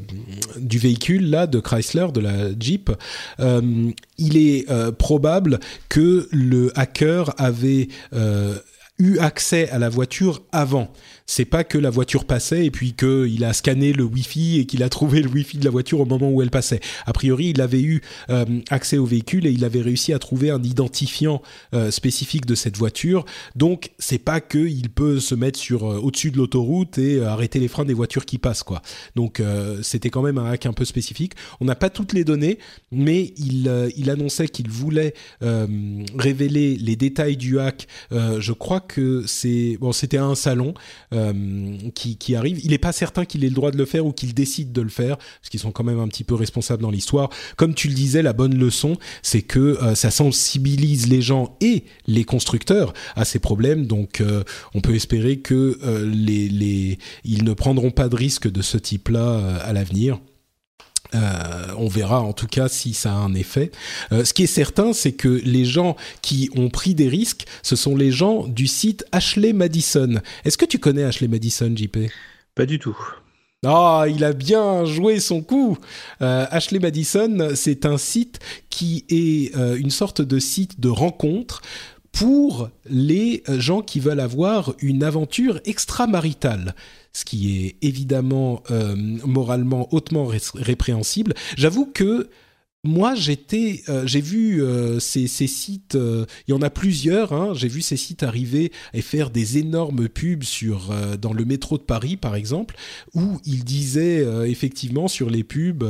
Speaker 1: du véhicule là de Chrysler, de la Jeep, euh, il est euh, probable que le hacker avait eu accès à la voiture avant c'est pas que la voiture passait et puis qu'il a scanné le Wi-Fi et qu'il a trouvé le Wi-Fi de la voiture au moment où elle passait. A priori, il avait eu euh, accès au véhicule et il avait réussi à trouver un identifiant euh, spécifique de cette voiture. Donc, c'est pas que il peut se mettre sur euh, au-dessus de l'autoroute et arrêter les freins des voitures qui passent, quoi. Donc, c'était quand même un hack un peu spécifique. On n'a pas toutes les données, mais il, annonçait qu'il voulait révéler les détails du hack. je crois que c'est bon, c'était un salon qui, qui, arrive. Il n'est pas certain qu'il ait le droit de le faire ou qu'il décide de le faire, parce qu'ils sont quand même un petit peu responsables dans l'histoire. Comme tu le disais, la bonne leçon, c'est que euh, ça sensibilise les gens et les constructeurs à ces problèmes. Donc, euh, on peut espérer que euh, les, ils ne prendront pas de risque de ce type-là euh, à l'avenir. Euh, on verra en tout cas si ça a un effet. Euh, ce qui est certain, c'est que les gens qui ont pris des risques, ce sont les gens du site Ashley Madison. Est-ce que tu connais Ashley Madison, JP
Speaker 3: Pas du tout.
Speaker 1: Ah, oh, il a bien joué son coup. Euh, Ashley Madison, c'est un site qui est une sorte de site de rencontre pour les gens qui veulent avoir une aventure extramaritale ce qui est évidemment euh, moralement hautement répréhensible. J'avoue que moi, j'étais, euh, j'ai vu euh, ces, sites, il y en a plusieurs. Hein, j'ai vu ces sites arriver et faire des énormes pubs sur dans le métro de Paris, par exemple, où ils disaient effectivement sur les pubs.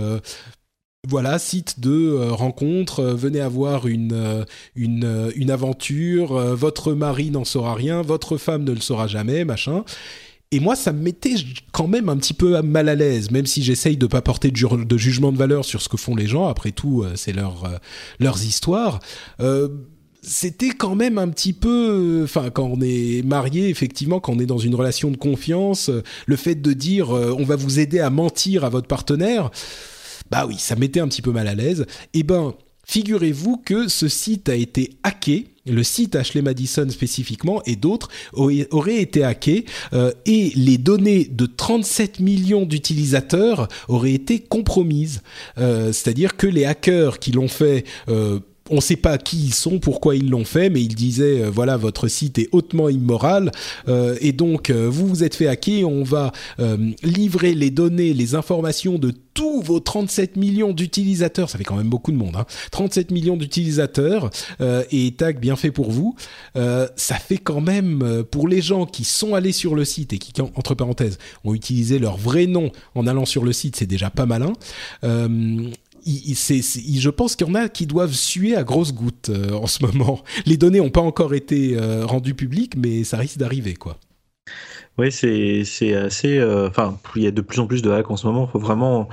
Speaker 1: voilà, site de rencontre, venez avoir une, une, une aventure, votre mari n'en saura rien, votre femme ne le saura jamais, machin. Et moi, ça me mettait quand même un petit peu mal à l'aise, même si j'essaye de pas porter de, jugement de valeur sur ce que font les gens. Après tout, euh, c'est leur, euh, leurs histoires. Euh, c'était quand même un petit peu, enfin, quand on est marié, effectivement, quand on est dans une relation de confiance, le fait de dire on va vous aider à mentir à votre partenaire, bah oui, ça mettait un petit peu mal à l'aise. Eh ben, figurez-vous que ce site a été hacké le site Ashley Madison spécifiquement et d'autres auraient été hackés euh, et les données de 37 millions d'utilisateurs auraient été compromises. Euh, c'est-à-dire que les hackers qui l'ont fait euh, on ne sait pas qui ils sont, pourquoi ils l'ont fait, mais ils disaient voilà votre site est hautement immoral et donc vous vous êtes fait hacker, on va livrer les données, les informations de tous vos 37 millions d'utilisateurs, ça fait quand même beaucoup de monde, hein, 37 millions d'utilisateurs, euh, et tag bien fait pour vous, euh, ça fait quand même, euh, pour les gens qui sont allés sur le site et qui, entre parenthèses, ont utilisé leur vrai nom en allant sur le site, c'est déjà pas malin. Je pense qu'il y en a qui doivent suer à grosses gouttes en ce moment. Les données n'ont pas encore été rendues publiques, mais ça risque d'arriver, quoi.
Speaker 3: Oui, c'est assez. Euh, enfin, il y a de plus en plus de hacks en ce moment. Il faut vraiment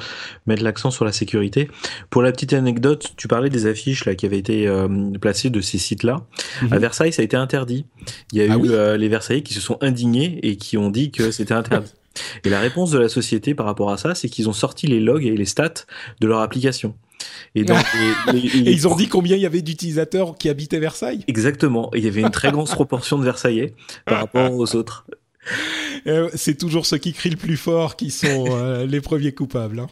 Speaker 3: mettre l'accent sur la sécurité. Pour la petite anecdote, tu parlais des affiches là qui avaient été euh, placées de ces sites-là. À mhm. Versailles, ça a été interdit. Il y a ah eu euh, les Versailles qui se sont indignés et qui ont dit que c'était interdit. et la réponse de la société par rapport à ça, c'est qu'ils ont sorti les logs et les stats de leur application.
Speaker 1: Et donc, et ils ont dit combien il y avait d'utilisateurs qui habitaient Versailles
Speaker 3: Exactement. Et il y avait une très grande proportion de Versaillais par rapport aux autres.
Speaker 1: Euh, c'est toujours ceux qui crient le plus fort qui sont euh, les premiers coupables. Hein.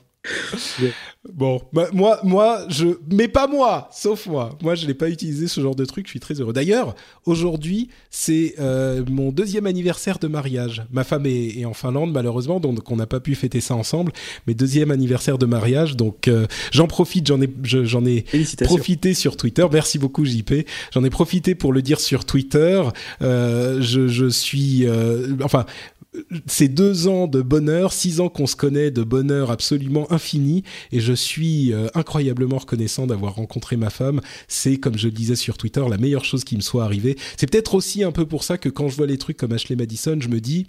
Speaker 1: Bon, bah, moi, moi, je, mais pas moi, sauf moi. Moi, je n'ai pas utilisé ce genre de truc. Je suis très heureux. D'ailleurs, aujourd'hui, c'est euh, mon deuxième anniversaire de mariage. Ma femme est, en Finlande, malheureusement, donc on n'a pas pu fêter ça ensemble. Mais deuxième anniversaire de mariage, donc euh, j'en profite. J'en ai, j'en ai profité sur Twitter. Merci beaucoup, JP. J'en ai profité pour le dire sur Twitter. Euh, je, je, suis, enfin, c'est deux ans de bonheur, six ans qu'on se connaît de bonheur absolument infini, et je suis euh, incroyablement reconnaissant d'avoir rencontré ma femme. C'est, comme je le disais sur Twitter, la meilleure chose qui me soit arrivée. C'est peut-être aussi un peu pour ça que quand je vois les trucs comme Ashley Madison, je me dis,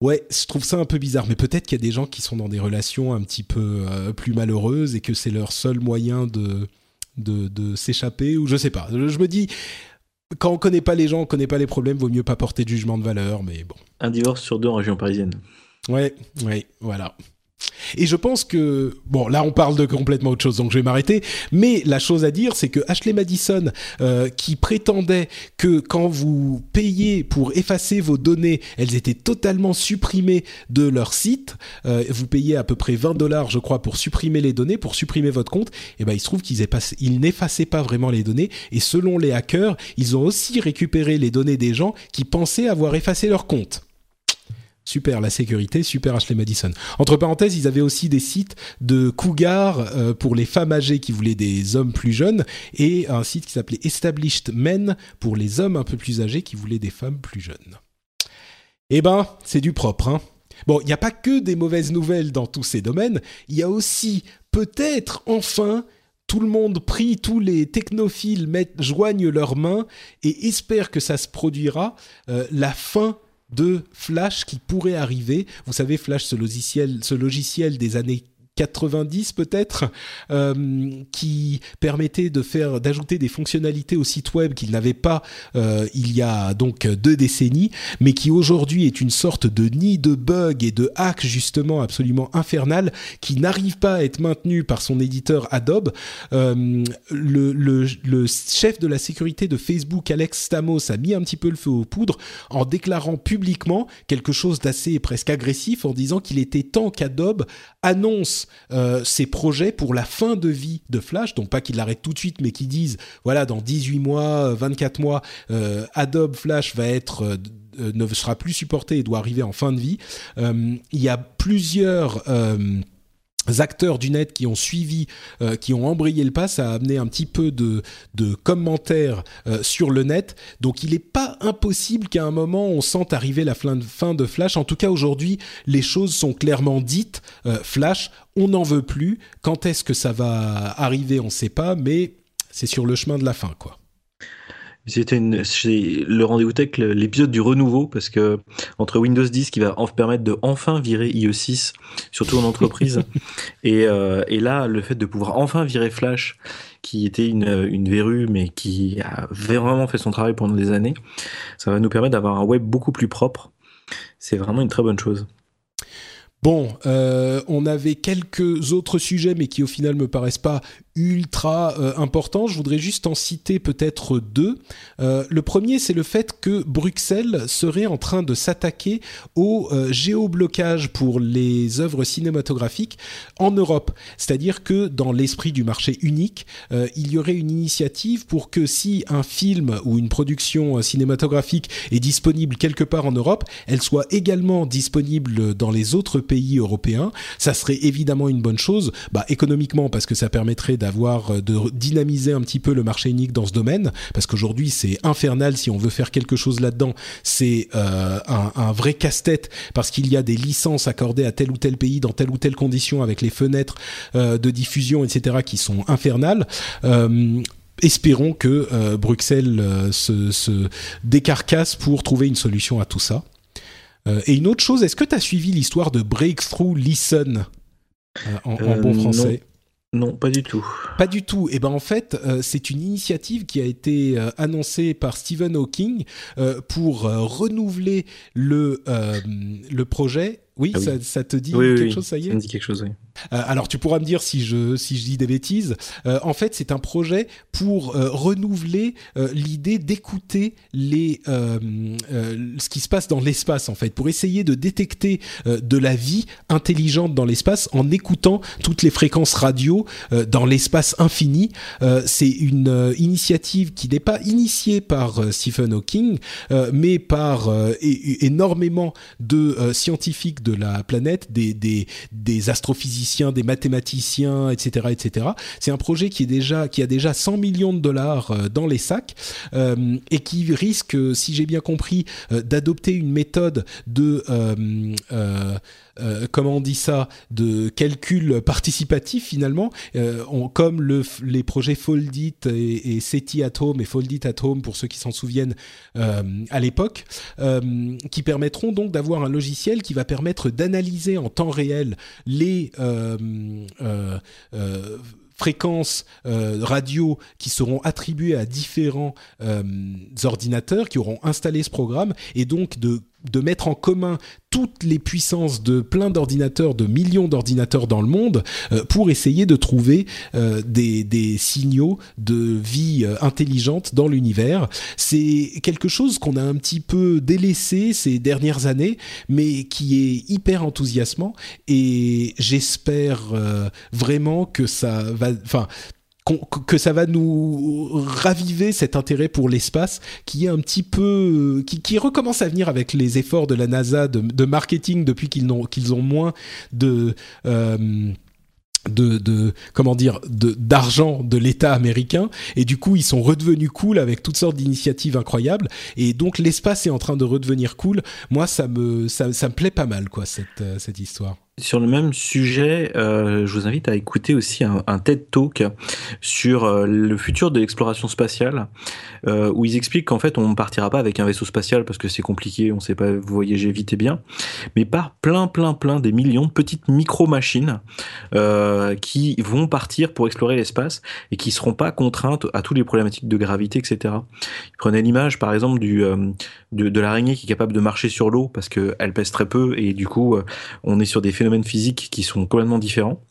Speaker 1: ouais, je trouve ça un peu bizarre, mais peut-être qu'il y a des gens qui sont dans des relations un petit peu euh, plus malheureuses et que c'est leur seul moyen de de, s'échapper ou je sais pas. je me dis quand on connaît pas les gens, on connaît pas les problèmes, vaut mieux pas porter de jugement de valeur, mais bon.
Speaker 3: Un divorce sur deux en région parisienne.
Speaker 1: Ouais, ouais, voilà. Et je pense que, bon, là on parle de complètement autre chose, donc je vais m'arrêter. Mais la chose à dire, c'est que Ashley Madison, euh, qui prétendait que quand vous payez pour effacer vos données, elles étaient totalement supprimées de leur site, euh, vous payez à peu près 20 dollars, je crois, pour supprimer les données, pour supprimer votre compte, et eh ben il se trouve qu'ils ils n'effaçaient pas vraiment les données, et selon les hackers, ils ont aussi récupéré les données des gens qui pensaient avoir effacé leur compte. Super la sécurité, super Ashley Madison. Entre parenthèses, ils avaient aussi des sites de cougars euh, pour les femmes âgées qui voulaient des hommes plus jeunes et un site qui s'appelait Established Men pour les hommes un peu plus âgés qui voulaient des femmes plus jeunes. Eh ben, c'est du propre. Hein bon, il n'y a pas que des mauvaises nouvelles dans tous ces domaines, il y a aussi peut-être enfin tout le monde prie, tous les technophiles joignent leurs mains et espèrent que ça se produira, euh, la fin de Flash qui pourrait arriver. Vous savez, Flash, ce logiciel, ce logiciel des années 90 peut-être, euh, qui permettait de faire, d'ajouter des fonctionnalités au site web qu'il n'avait pas euh, il y a donc deux décennies, mais qui aujourd'hui est une sorte de nid de bugs et de hacks justement absolument infernal, qui n'arrive pas à être maintenu par son éditeur Adobe. Euh, le, le, le, chef de la sécurité de Facebook, Alex Stamos, a mis un petit peu le feu aux poudres en déclarant publiquement quelque chose d'assez presque agressif en disant qu'il était temps qu'Adobe annonce euh, ces projets pour la fin de vie de Flash, donc pas qu'ils l'arrêtent tout de suite, mais qu'ils disent, voilà, dans 18 mois, 24 mois, euh, Adobe Flash va être euh, ne sera plus supporté et doit arriver en fin de vie. il y a plusieurs acteurs du net qui ont suivi, euh, qui ont embrayé le pas, ça a amené un petit peu de, de commentaires euh, sur le net. Donc il n'est pas impossible qu'à un moment on sente arriver la fin de, Flash. En tout cas aujourd'hui, les choses sont clairement dites. Euh, Flash, on n'en veut plus. Quand est-ce que ça va arriver, on ne sait pas, mais c'est sur le chemin de la fin, quoi.
Speaker 3: C'était le rendez-vous tech, l'épisode du renouveau, parce que entre Windows 10 qui va en permettre de enfin virer IE6, surtout en entreprise, et, euh, et, là le fait de pouvoir enfin virer Flash, qui était une, une verrue mais qui a vraiment fait son travail pendant des années, ça va nous permettre d'avoir un web beaucoup plus propre. C'est vraiment une très bonne chose.
Speaker 1: Bon, euh, on avait quelques autres sujets, mais qui au final me paraissent pas ultra euh, important. Je voudrais juste en citer peut-être deux. Euh, le premier, c'est le fait que Bruxelles serait en train de s'attaquer au euh, géoblocage pour les œuvres cinématographiques en Europe. C'est-à-dire que dans l'esprit du marché unique, il y aurait une initiative pour que si un film ou une production cinématographique est disponible quelque part en Europe, elle soit également disponible dans les autres pays européens. Ça serait évidemment une bonne chose, bah, économiquement parce que ça permettrait d'avoir euh, de dynamiser un petit peu le marché unique dans ce domaine parce qu'aujourd'hui c'est infernal si on veut faire quelque chose là-dedans. C'est euh, un, vrai casse-tête parce qu'il y a des licences accordées à tel ou tel pays dans telle ou telle condition avec les fenêtres euh, de diffusion etc qui sont infernales. Espérons que Bruxelles se, se, décarcasse pour trouver une solution à tout ça. et une autre chose, est-ce que tu as suivi l'histoire de Breakthrough Listen en, bon français
Speaker 3: non, pas du tout.
Speaker 1: Pas du tout. Et eh ben en fait, euh, c'est une initiative qui a été euh, annoncée par Stephen Hawking euh, pour renouveler le le projet oui, ah Ça, te dit quelque chose, ça y est?
Speaker 3: Ça me dit quelque chose, oui.
Speaker 1: Euh, alors, tu pourras me dire si je, si je dis des bêtises. Euh, en fait, c'est un projet pour euh, renouveler l'idée d'écouter les ce qui se passe dans l'espace, en fait, pour essayer de détecter de la vie intelligente dans l'espace en écoutant toutes les fréquences radio dans l'espace infini. c'est une initiative qui n'est pas initiée par Stephen Hawking, mais par énormément de scientifiques de la planète, des, des, des astrophysiciens, des mathématiciens, etc., etc. C'est un projet qui est déjà qui a déjà 100 millions de dollars euh, dans les sacs euh, et qui risque, si j'ai bien compris, euh, d'adopter une méthode de comment on dit ça, de calcul participatif finalement, euh, comme le, les projets Foldit et, et, SETI at Home et Foldit at Home pour ceux qui s'en souviennent euh, à l'époque, qui permettront donc d'avoir un logiciel qui va permettre d'analyser en temps réel les fréquences radio qui seront attribuées à différents ordinateurs qui auront installé ce programme et donc de de mettre en commun toutes les puissances de plein d'ordinateurs, de millions d'ordinateurs dans le monde, euh, pour essayer de trouver euh, des, signaux de vie euh, intelligente dans l'univers. C'est quelque chose qu'on a un petit peu délaissé ces dernières années, mais qui est hyper enthousiasmant et j'espère vraiment que ça va... Enfin, que ça va nous raviver cet intérêt pour l'espace qui est un petit peu qui, qui, recommence à venir avec les efforts de la NASA de, marketing depuis qu'ils ont qu'ils ont moins de euh, de, de, comment dire de d'argent de l'État américain. Et du coup ils sont redevenus cool avec toutes sortes d'initiatives incroyables. Et donc l'espace est en train de redevenir cool. Moi ça me ça, ça me plaît pas mal quoi cette euh, cette histoire
Speaker 3: sur le même sujet, euh, je vous invite à écouter aussi un, TED Talk sur euh, le futur de l'exploration spatiale, euh, où ils expliquent qu'en fait on ne partira pas avec un vaisseau spatial parce que c'est compliqué, on ne sait pas voyager vite et bien, mais par plein plein plein des millions de petites micro-machines qui vont partir pour explorer l'espace et qui seront pas contraintes à toutes les problématiques de gravité, etc. Ils prenaient l'image par exemple du de, de l'araignée qui est capable de marcher sur l'eau parce qu'elle pèse très peu et du coup on est sur des phénomènes physiques qui sont complètement différents.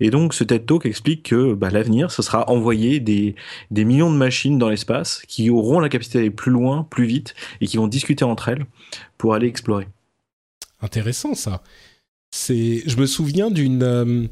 Speaker 3: Et donc ce TED Talk explique que bah, l'avenir, ce sera envoyer des, des millions de machines dans l'espace qui auront la capacité d'aller plus loin, plus vite, et qui vont discuter entre elles pour aller explorer.
Speaker 1: Intéressant ça. C'est, je me souviens d'une euh,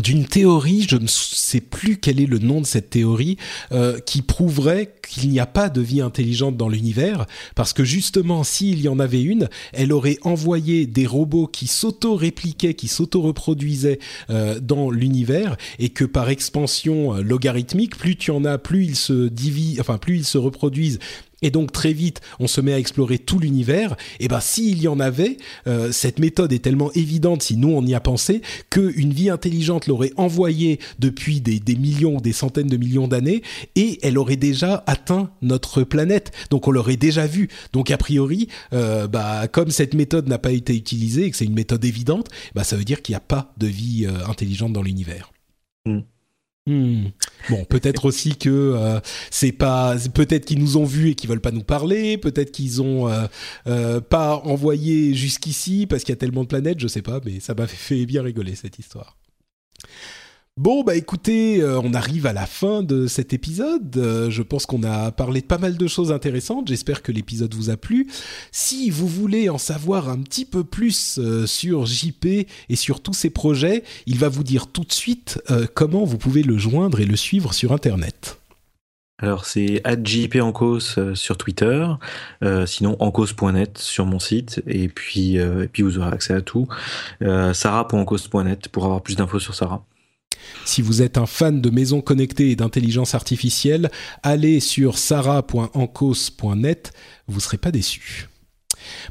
Speaker 1: d'une théorie, je ne sais plus quel est le nom de cette théorie, euh, qui prouverait qu'il n'y a pas de vie intelligente dans l'univers, parce que justement, s'il y en avait une, elle aurait envoyé des robots qui s'auto-répliquaient, qui s'auto-reproduisaient euh, dans l'univers, et que par expansion euh, logarithmique, plus tu en as, plus ils se divisent, enfin plus ils se reproduisent, et donc très vite on se met à explorer tout l'univers, et ben s'il y en avait, euh, cette méthode est tellement évidente si nous on y a pensé qu'une vie intelligente l'aurait envoyée depuis des, millions ou des centaines de millions d'années et elle aurait déjà atteint notre planète, donc on l'aurait déjà vu. Donc a priori, euh, bah comme cette méthode n'a pas été utilisée et que c'est une méthode évidente, bah ça veut dire qu'il n'y a pas de vie euh, intelligente dans l'univers. Mm. Hmm. Bon, peut-être aussi que euh, c'est pas, peut-être qu'ils nous ont vus et qu'ils veulent pas nous parler, peut-être qu'ils ont euh, euh, pas envoyé jusqu'ici parce qu'il y a tellement de planètes, je sais pas, mais ça m'a fait bien rigoler cette histoire. Bon, bah écoutez, euh, on arrive à la fin de cet épisode. Euh, je pense qu'on a parlé de pas mal de choses intéressantes. J'espère que l'épisode vous a plu. Si vous voulez en savoir un petit peu plus euh, sur JP et sur tous ses projets, il va vous dire tout de suite comment vous pouvez le joindre et le suivre sur Internet.
Speaker 3: Alors c'est @jpancos sur Twitter, sinon encos.net sur mon site et puis et puis vous aurez accès à tout. sarah.encos.net pour avoir plus d'infos sur Sarah.
Speaker 1: Si vous êtes un fan de maisons connectées et d'intelligence artificielle, allez sur sarah.ancos.net, vous ne serez pas déçus.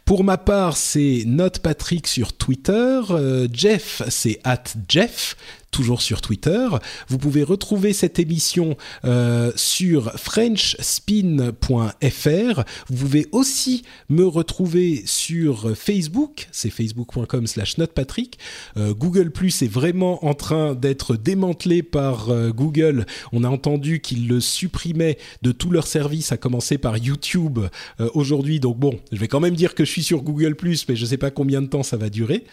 Speaker 1: Pour ma part, c'est NotePatrick sur Twitter. Euh, Jeff, c'est at Jeff toujours sur Twitter. Vous pouvez retrouver cette émission euh, sur frenchspin.fr. Vous pouvez aussi me retrouver sur Facebook, c'est facebook.com slash notepatrick. Euh, Google Plus est vraiment en train d'être démantelé par euh, Google. On a entendu qu'ils le supprimaient de tous leurs services, à commencer par YouTube aujourd'hui. Donc bon, je vais quand même dire que je suis sur Google Plus, mais je ne sais pas combien de temps ça va durer.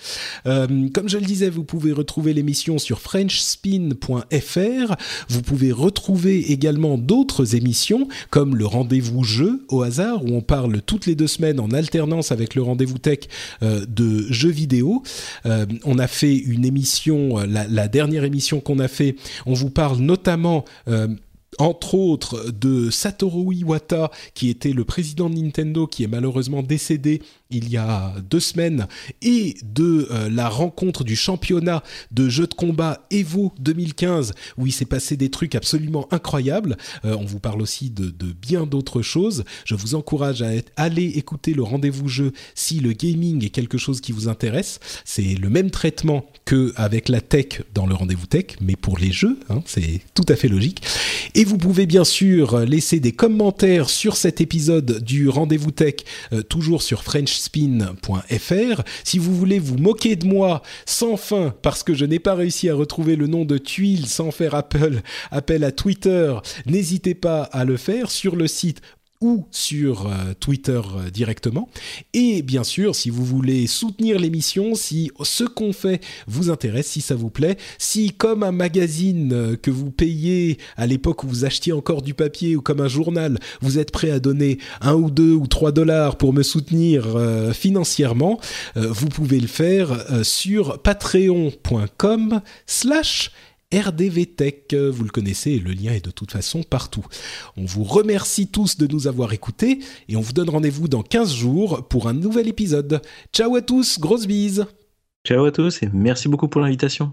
Speaker 1: comme je le disais, vous pouvez retrouver l'émission sur frenchspin.fr. Vous pouvez retrouver également d'autres émissions comme le rendez-vous jeu au hasard où on parle toutes les deux semaines en alternance avec le rendez-vous tech euh, de jeux vidéo. Euh, on a fait une émission, la, la dernière émission qu'on a fait, on vous parle notamment euh, entre autres de Satoru Iwata, qui était le président de Nintendo, qui est malheureusement décédé il y a deux semaines, et de euh, la rencontre du championnat de jeux de combat Evo 2015, où il s'est passé des trucs absolument incroyables. Euh, on vous parle aussi de, de bien d'autres choses. Je vous encourage à aller écouter le rendez-vous jeu si le gaming est quelque chose qui vous intéresse. C'est le même traitement que avec la tech dans le rendez-vous tech, mais pour les jeux, hein, c'est tout à fait logique. Et vous pouvez bien sûr laisser des commentaires sur cet épisode du Rendez-vous Tech, euh, toujours sur frenchspin.fr. Si vous voulez vous moquer de moi sans fin parce que je n'ai pas réussi à retrouver le nom de tuile sans faire appel, appel à Twitter, n'hésitez pas à le faire sur le site ou sur euh, Twitter euh, directement. Et bien sûr, si vous voulez soutenir l'émission, si ce qu'on fait vous intéresse, si ça vous plaît, si comme un magazine euh, que vous payez à l'époque où vous achetiez encore du papier ou comme un journal, vous êtes prêt à donner un ou deux ou trois dollars pour me soutenir financièrement, vous pouvez le faire sur patreon.com slash RDVTech, vous le connaissez, le lien est de toute façon partout. On vous remercie tous de nous avoir écoutés et on vous donne rendez-vous dans 15 jours pour un nouvel épisode. Ciao à tous, grosse bise
Speaker 3: Ciao à tous et merci beaucoup pour l'invitation.